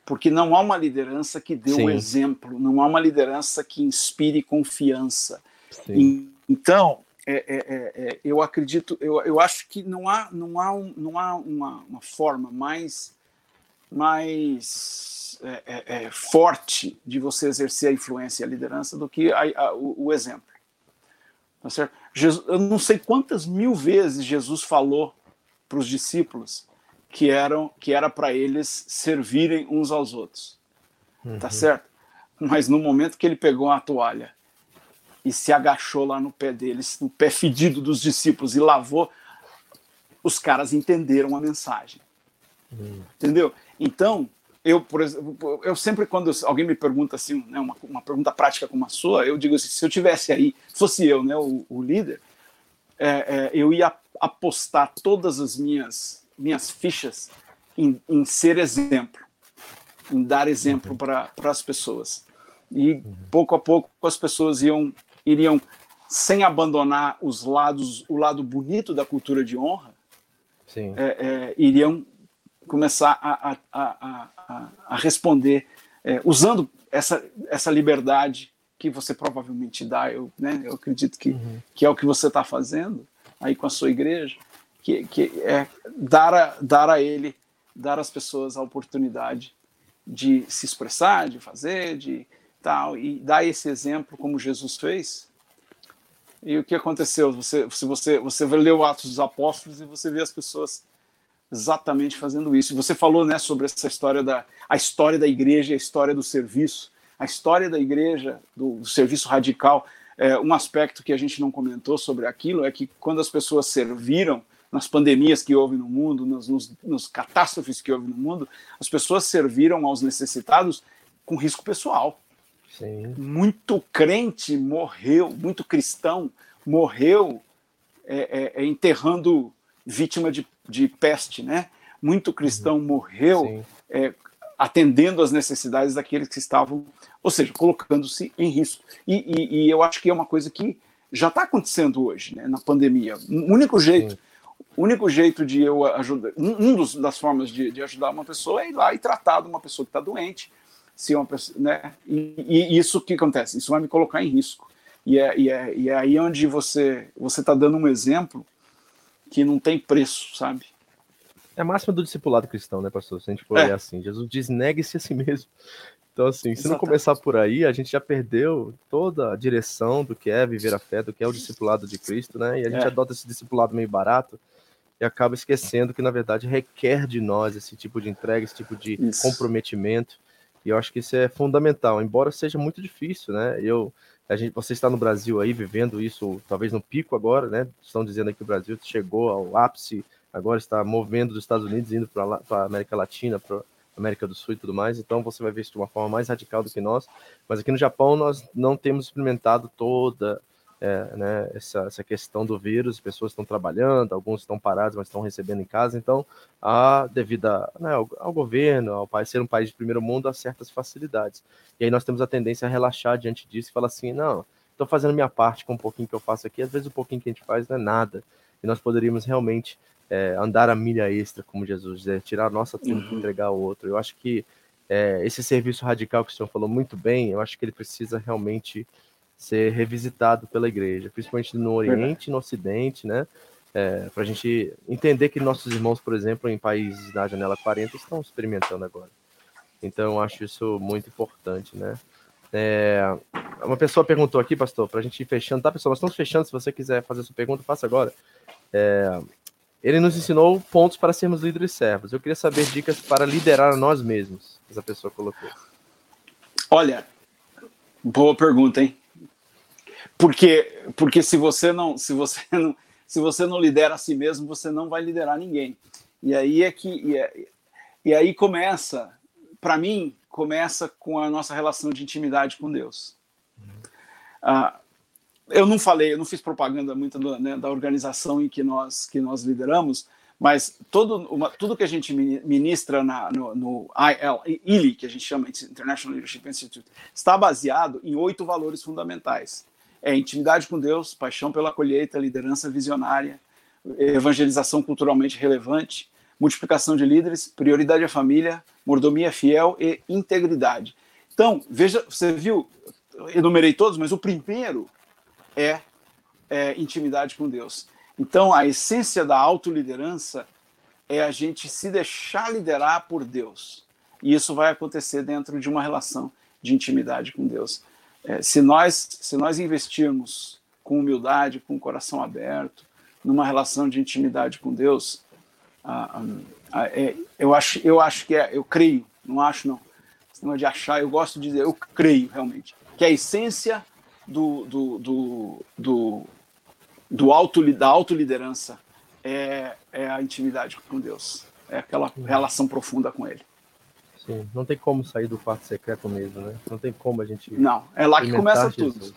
Porque não há uma liderança que dê o um exemplo, não há uma liderança que inspire confiança. Sim. Então, é, é, é, é, eu acredito, eu, eu acho que não há, não há, um, não há uma, uma forma mais, mais é, é, é, forte de você exercer a influência e a liderança do que a, a, o, o, exemplo. Tá certo? Jesus, eu não sei quantas mil vezes Jesus falou para os discípulos que eram que era para eles servirem uns aos outros. Tá uhum. Tá certo? Mas no momento que ele pegou a toalha e se agachou lá no pé deles, no pé fedido dos discípulos e lavou, os caras entenderam a mensagem. Uhum. Entendeu? Então, eu, por exemplo, eu sempre, quando alguém me pergunta assim, né, uma, uma pergunta prática como a sua, eu digo assim: se eu tivesse aí, fosse eu, né, o, o líder, é, é, eu ia apostar todas as minhas, minhas fichas em, em ser exemplo, em dar exemplo para as pessoas. E uhum. pouco a pouco as pessoas iam, iriam, sem abandonar os lados, o lado bonito da cultura de honra, é, é, iriam começar a, a, a, a, a responder é, usando essa, essa liberdade que você provavelmente dá, eu, né, eu acredito que, uhum. que é o que você está fazendo aí com a sua igreja, que, que é dar a, dar a ele, dar às pessoas a oportunidade de se expressar, de fazer, de tal, e dar esse exemplo como Jesus fez. E o que aconteceu? Você, se você, você leu Atos dos Apóstolos e você vê as pessoas exatamente fazendo isso. Você falou, né, sobre essa história da a história da igreja, a história do serviço, a história da igreja, do, do serviço radical. É, um aspecto que a gente não comentou sobre aquilo é que quando as pessoas serviram nas pandemias que houve no mundo, nos, nos, nos catástrofes que houve no mundo, as pessoas serviram aos necessitados com risco pessoal. Sim. Muito crente morreu, muito cristão morreu é, é, é enterrando vítima de de peste, né? Muito cristão uhum. morreu é, atendendo às necessidades daqueles que estavam, ou seja, colocando-se em risco. E, e, e, eu acho que é uma coisa que já está acontecendo hoje, né, na pandemia. O único jeito, Sim. o único jeito de eu ajudar, um, dos, das formas de, de, ajudar uma pessoa é ir lá e tratar de uma pessoa que está doente, se uma pessoa, né? E, e, isso que acontece, isso vai me colocar em risco. E é, e é, e é aí onde você você está dando um exemplo que não tem preço, sabe? É a máxima do discipulado cristão, né, pastor? Se a gente for é. assim, Jesus diz, negue-se a si mesmo. Então, assim, se não começar por aí, a gente já perdeu toda a direção do que é viver a fé, do que é o discipulado de Cristo, né? E a gente é. adota esse discipulado meio barato e acaba esquecendo que, na verdade, requer de nós esse tipo de entrega, esse tipo de isso. comprometimento. E eu acho que isso é fundamental, embora seja muito difícil, né? Eu, a gente, você está no Brasil aí vivendo isso, talvez no pico agora, né? Estão dizendo que o Brasil chegou ao ápice, agora está movendo dos Estados Unidos, indo para a América Latina, para América do Sul e tudo mais. Então você vai ver isso de uma forma mais radical do que nós. Mas aqui no Japão nós não temos experimentado toda é, né, essa, essa questão do vírus, pessoas estão trabalhando, alguns estão parados, mas estão recebendo em casa, então, há, devido a, né, ao, ao, governo, ao país ser um país de primeiro mundo, há certas facilidades. E aí nós temos a tendência a relaxar diante disso e falar assim, não, estou fazendo minha parte com um pouquinho que eu faço aqui, às vezes o pouquinho que a gente faz não é nada, e nós poderíamos realmente é, andar a milha extra, como Jesus diz, tirar a nossa tudo uhum. e entregar ao outro. Eu acho que é, esse serviço radical que o senhor falou muito bem, eu acho que ele precisa realmente ser revisitado pela igreja, principalmente no Oriente no Ocidente, né? É, para a gente entender que nossos irmãos, por exemplo, em países da janela 40 estão experimentando agora. Então, acho isso muito importante, né? É, uma pessoa perguntou aqui, pastor, para a gente ir fechando, tá, pessoal? Nós estamos fechando. Se você quiser fazer sua pergunta, faça agora. É, ele nos ensinou pontos para sermos líderes servos. Eu queria saber dicas para liderar a nós mesmos. essa pessoa colocou? Olha, boa pergunta, hein? Porque, porque se você não, se você não, se você não lidera a si mesmo, você não vai liderar ninguém. E aí é que e, é, e aí começa, para mim, começa com a nossa relação de intimidade com Deus. Ah, eu não falei, eu não fiz propaganda muito do, né, da organização em que nós que nós lideramos, mas todo uma, tudo que a gente ministra na, no, no IL, ILI, que a gente chama International Leadership Institute, está baseado em oito valores fundamentais. É intimidade com Deus, paixão pela colheita, liderança visionária, evangelização culturalmente relevante, multiplicação de líderes, prioridade à família, mordomia fiel e integridade. Então, veja, você viu, enumerei todos, mas o primeiro é, é intimidade com Deus. Então, a essência da autoliderança é a gente se deixar liderar por Deus. E isso vai acontecer dentro de uma relação de intimidade com Deus. É, se, nós, se nós investirmos com humildade, com o coração aberto, numa relação de intimidade com Deus, ah, ah, é, eu, acho, eu acho que é, eu creio, não acho não, não de achar, eu gosto de dizer, eu creio realmente, que a essência do, do, do, do, do auto, da autoliderança é, é a intimidade com Deus, é aquela relação profunda com Ele. Sim, não tem como sair do quarto secreto mesmo, né? Não tem como a gente. Não, é lá que começa Jesus. tudo.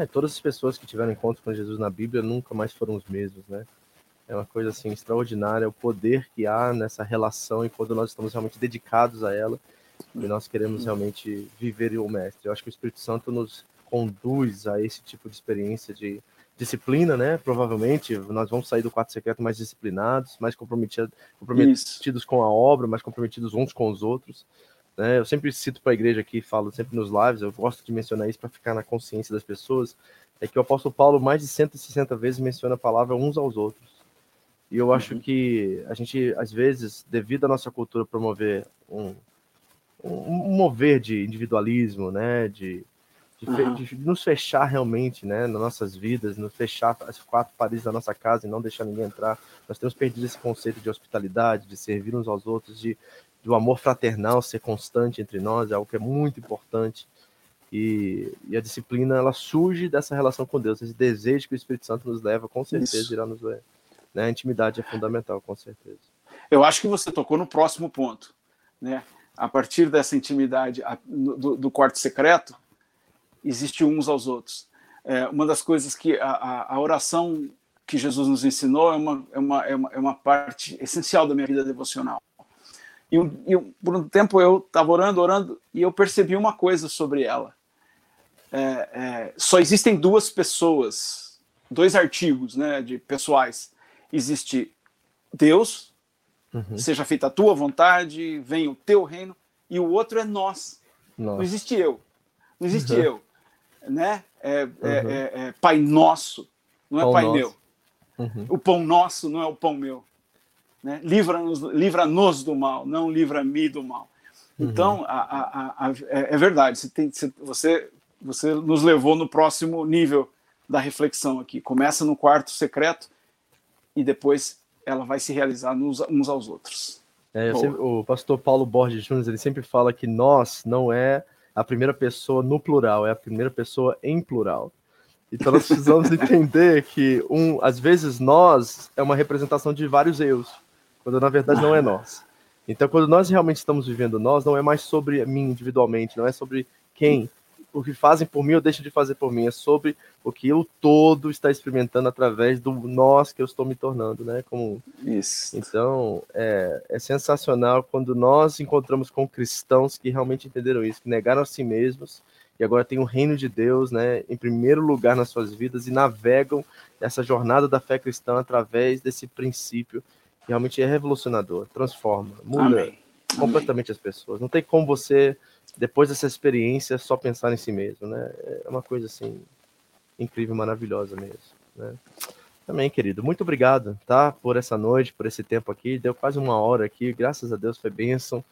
É, todas as pessoas que tiveram encontro com Jesus na Bíblia nunca mais foram os mesmos, né? É uma coisa assim extraordinária o poder que há nessa relação e quando nós estamos realmente dedicados a ela e nós queremos realmente viver o mestre. Eu acho que o Espírito Santo nos conduz a esse tipo de experiência de disciplina, né? Provavelmente nós vamos sair do quarto secreto mais disciplinados, mais comprometidos, comprometidos com a obra, mais comprometidos uns com os outros. Né? Eu sempre cito para a igreja aqui, falo sempre nos lives, eu gosto de mencionar isso para ficar na consciência das pessoas, é que o apóstolo Paulo mais de 160 vezes menciona a palavra uns aos outros. E eu acho uhum. que a gente, às vezes, devido à nossa cultura promover um, um, um mover de individualismo, né, de de, uhum. de, nos fechar realmente, né, nas nossas vidas, nos fechar as quatro paredes da nossa casa e não deixar ninguém entrar. Nós temos perdido esse conceito de hospitalidade, de servir uns aos outros, de do amor fraternal ser constante entre nós, é algo que é muito importante. E, e, a disciplina ela surge dessa relação com Deus, esse desejo que o Espírito Santo nos leva, com certeza Isso. irá nos ver. Né? A intimidade é fundamental, com certeza. Eu acho que você tocou no próximo ponto, né? A partir dessa intimidade do, do quarto secreto, existe uns aos outros. É, uma das coisas que a, a, oração que Jesus nos ensinou é uma, é uma, é uma, é uma parte essencial da minha vida devocional. E, e por um tempo eu estava orando, orando, e eu percebi uma coisa sobre ela. É, é, só existem duas pessoas, dois artigos né, de pessoais. Existe Deus, uhum. seja feita a tua vontade, venha o teu reino, e o outro é nós. Nossa. Não existe eu. Não existe uhum. eu né? É, é, uhum. é, é, Pai Nosso, não é pão Pai nosso. meu. Uhum. O pão nosso não é o pão meu. Né? Livra-nos livra -nos do mal, não livra-me do mal. Uhum. Então, a, a, a, é, é verdade, você, tem, você, você nos levou no próximo nível da reflexão aqui. Começa no quarto secreto e depois ela vai se realizar nos, uns aos outros. É, sempre, o pastor Paulo Borges Júnior ele sempre fala que nós não é a primeira pessoa no plural, é a primeira pessoa em plural. Então nós precisamos entender que um, às vezes nós é uma representação de vários eus, quando na verdade não é nós. Então quando nós realmente estamos vivendo nós, não é mais sobre mim individualmente, não é sobre quem o que fazem por mim ou deixam de fazer por mim, é sobre o que eu todo está experimentando através do nós que eu estou me tornando, né? Como isso. Então é, é sensacional quando nós encontramos com cristãos que realmente entenderam isso, que negaram a si mesmos e agora tem o reino de Deus, né, em primeiro lugar nas suas vidas e navegam essa jornada da fé cristã através desse princípio que realmente é revolucionador, transforma, muda Amém. completamente Amém. as pessoas. Não tem como você depois dessa experiência, só pensar em si mesmo, né? É uma coisa assim incrível, maravilhosa mesmo, né? Também, querido, muito obrigado, tá? Por essa noite, por esse tempo aqui. Deu quase uma hora aqui, graças a Deus foi bênção.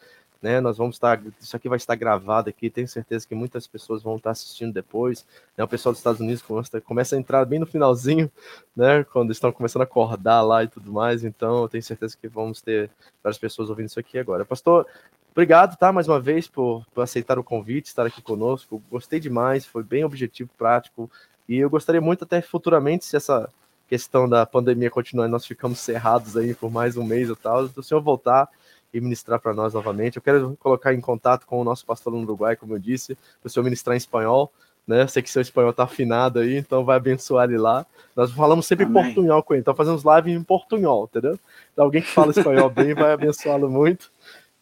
Né, nós vamos estar, isso aqui vai estar gravado aqui, tenho certeza que muitas pessoas vão estar assistindo depois. Né, o pessoal dos Estados Unidos começa, começa a entrar bem no finalzinho, né, quando estão começando a acordar lá e tudo mais. Então, eu tenho certeza que vamos ter várias pessoas ouvindo isso aqui agora. Pastor, obrigado, tá? Mais uma vez por, por aceitar o convite, estar aqui conosco. Gostei demais, foi bem objetivo, prático. E eu gostaria muito até futuramente, se essa questão da pandemia continuar, nós ficamos cerrados aí por mais um mês ou tal, do senhor voltar e ministrar para nós novamente. Eu quero colocar em contato com o nosso pastor no Uruguai, como eu disse, para o senhor ministrar em espanhol, né? Sei que seu espanhol está afinado aí, então vai abençoar ele lá. Nós falamos sempre Amém. em portunhol com ele, então fazemos live em portunhol, entendeu? Então, alguém que fala espanhol bem vai abençoá-lo muito,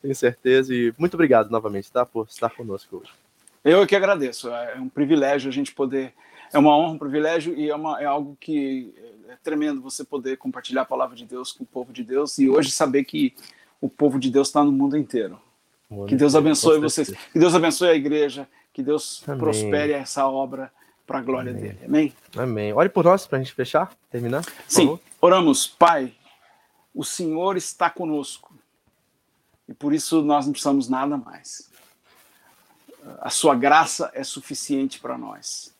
tenho certeza. E muito obrigado novamente, tá? Por estar conosco hoje. Eu que agradeço. É um privilégio a gente poder. É uma honra, um privilégio e é, uma, é algo que é tremendo você poder compartilhar a palavra de Deus com o povo de Deus e hoje saber que o povo de Deus está no mundo inteiro. que Deus abençoe vocês, que Deus abençoe a igreja, que Deus Amém. prospere essa obra para a glória Amém. dele. Amém? Amém. Ore por nós para a gente fechar, terminar. Sim, favor. oramos. Pai, o Senhor está conosco e por isso nós não precisamos nada mais. A sua graça é suficiente para nós.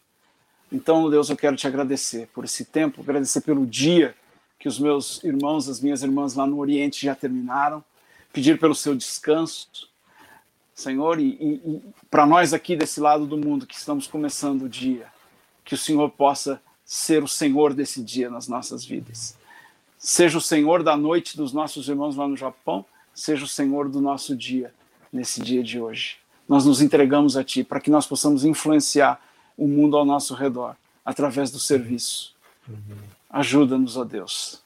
Então, Deus, eu quero te agradecer por esse tempo, agradecer pelo dia que os meus irmãos, as minhas irmãs lá no Oriente já terminaram, pedir pelo seu descanso, Senhor, e, e, para nós aqui desse lado do mundo que estamos começando o dia, que o Senhor possa ser o Senhor desse dia nas nossas vidas. Seja o Senhor da noite dos nossos irmãos lá no Japão, seja o Senhor do nosso dia nesse dia de hoje. Nós nos entregamos a Ti para que nós possamos influenciar o mundo ao nosso redor através do serviço. Ajuda-nos, ó Deus.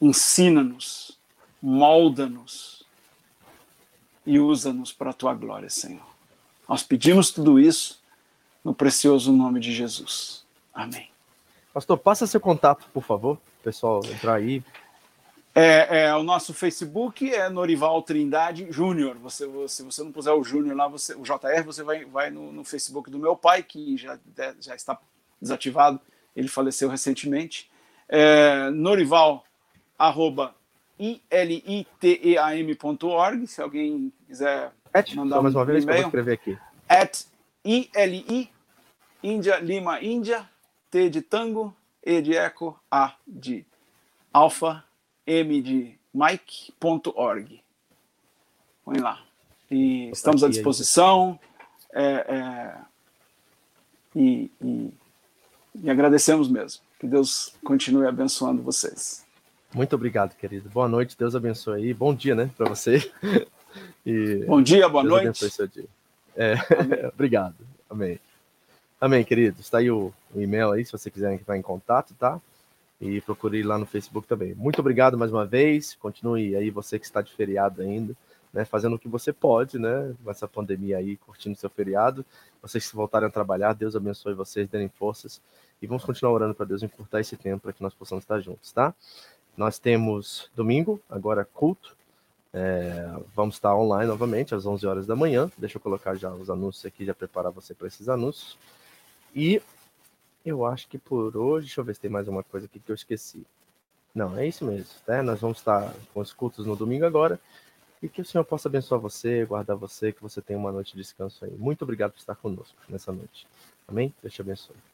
Ensina-nos, molda-nos e usa-nos para a tua glória, Senhor. Nós pedimos tudo isso no precioso nome de Jesus. Amém. Pastor, passa seu contato, por favor, pessoal entrar aí. É, é, o nosso Facebook é Norival Trindade Júnior. Você, se você não puser o Júnior lá, você, o JR, você vai, vai no, no, Facebook do meu pai, que já, já está desativado ele faleceu recentemente. É, Norival, arroba iliteam.org, se alguém quiser at, mandar mais uma vez que eu vou escrever aqui. At ili, Índia, Lima, Índia, T de tango, E de eco, A de alfa, M de Mike.org. Põe lá. E estamos à disposição. É, é, e, e e agradecemos mesmo. Que Deus continue abençoando vocês. Muito obrigado, querido. Boa noite, Deus abençoe aí. Bom dia, né, para você. E Bom dia, boa Deus noite. Abençoe seu dia. É, obrigado. Amém. Amém, querido. Está aí o, o, e-mail aí, se você quiser entrar em contato, tá? E procure lá no Facebook também. Muito obrigado mais uma vez. Continue aí, você que está de feriado ainda, né? Fazendo o que você pode, né? Com essa pandemia aí, curtindo seu feriado. Vocês que voltarem a trabalhar, Deus abençoe vocês, deem forças. E vamos continuar orando para Deus encurtar esse tempo para que nós possamos estar juntos, tá? Nós temos domingo, agora culto. É, vamos estar online novamente às 11 horas da manhã. Deixa eu colocar já os anúncios aqui, já preparar você para esses anúncios. E eu acho que por hoje, deixa eu ver se tem mais uma coisa aqui que eu esqueci. Não, é isso mesmo. Né? Nós vamos estar com os cultos no domingo agora. E que o Senhor possa abençoar você, guardar você, que você tenha uma noite de descanso aí. Muito obrigado por estar conosco nessa noite. Amém? Deus te abençoe.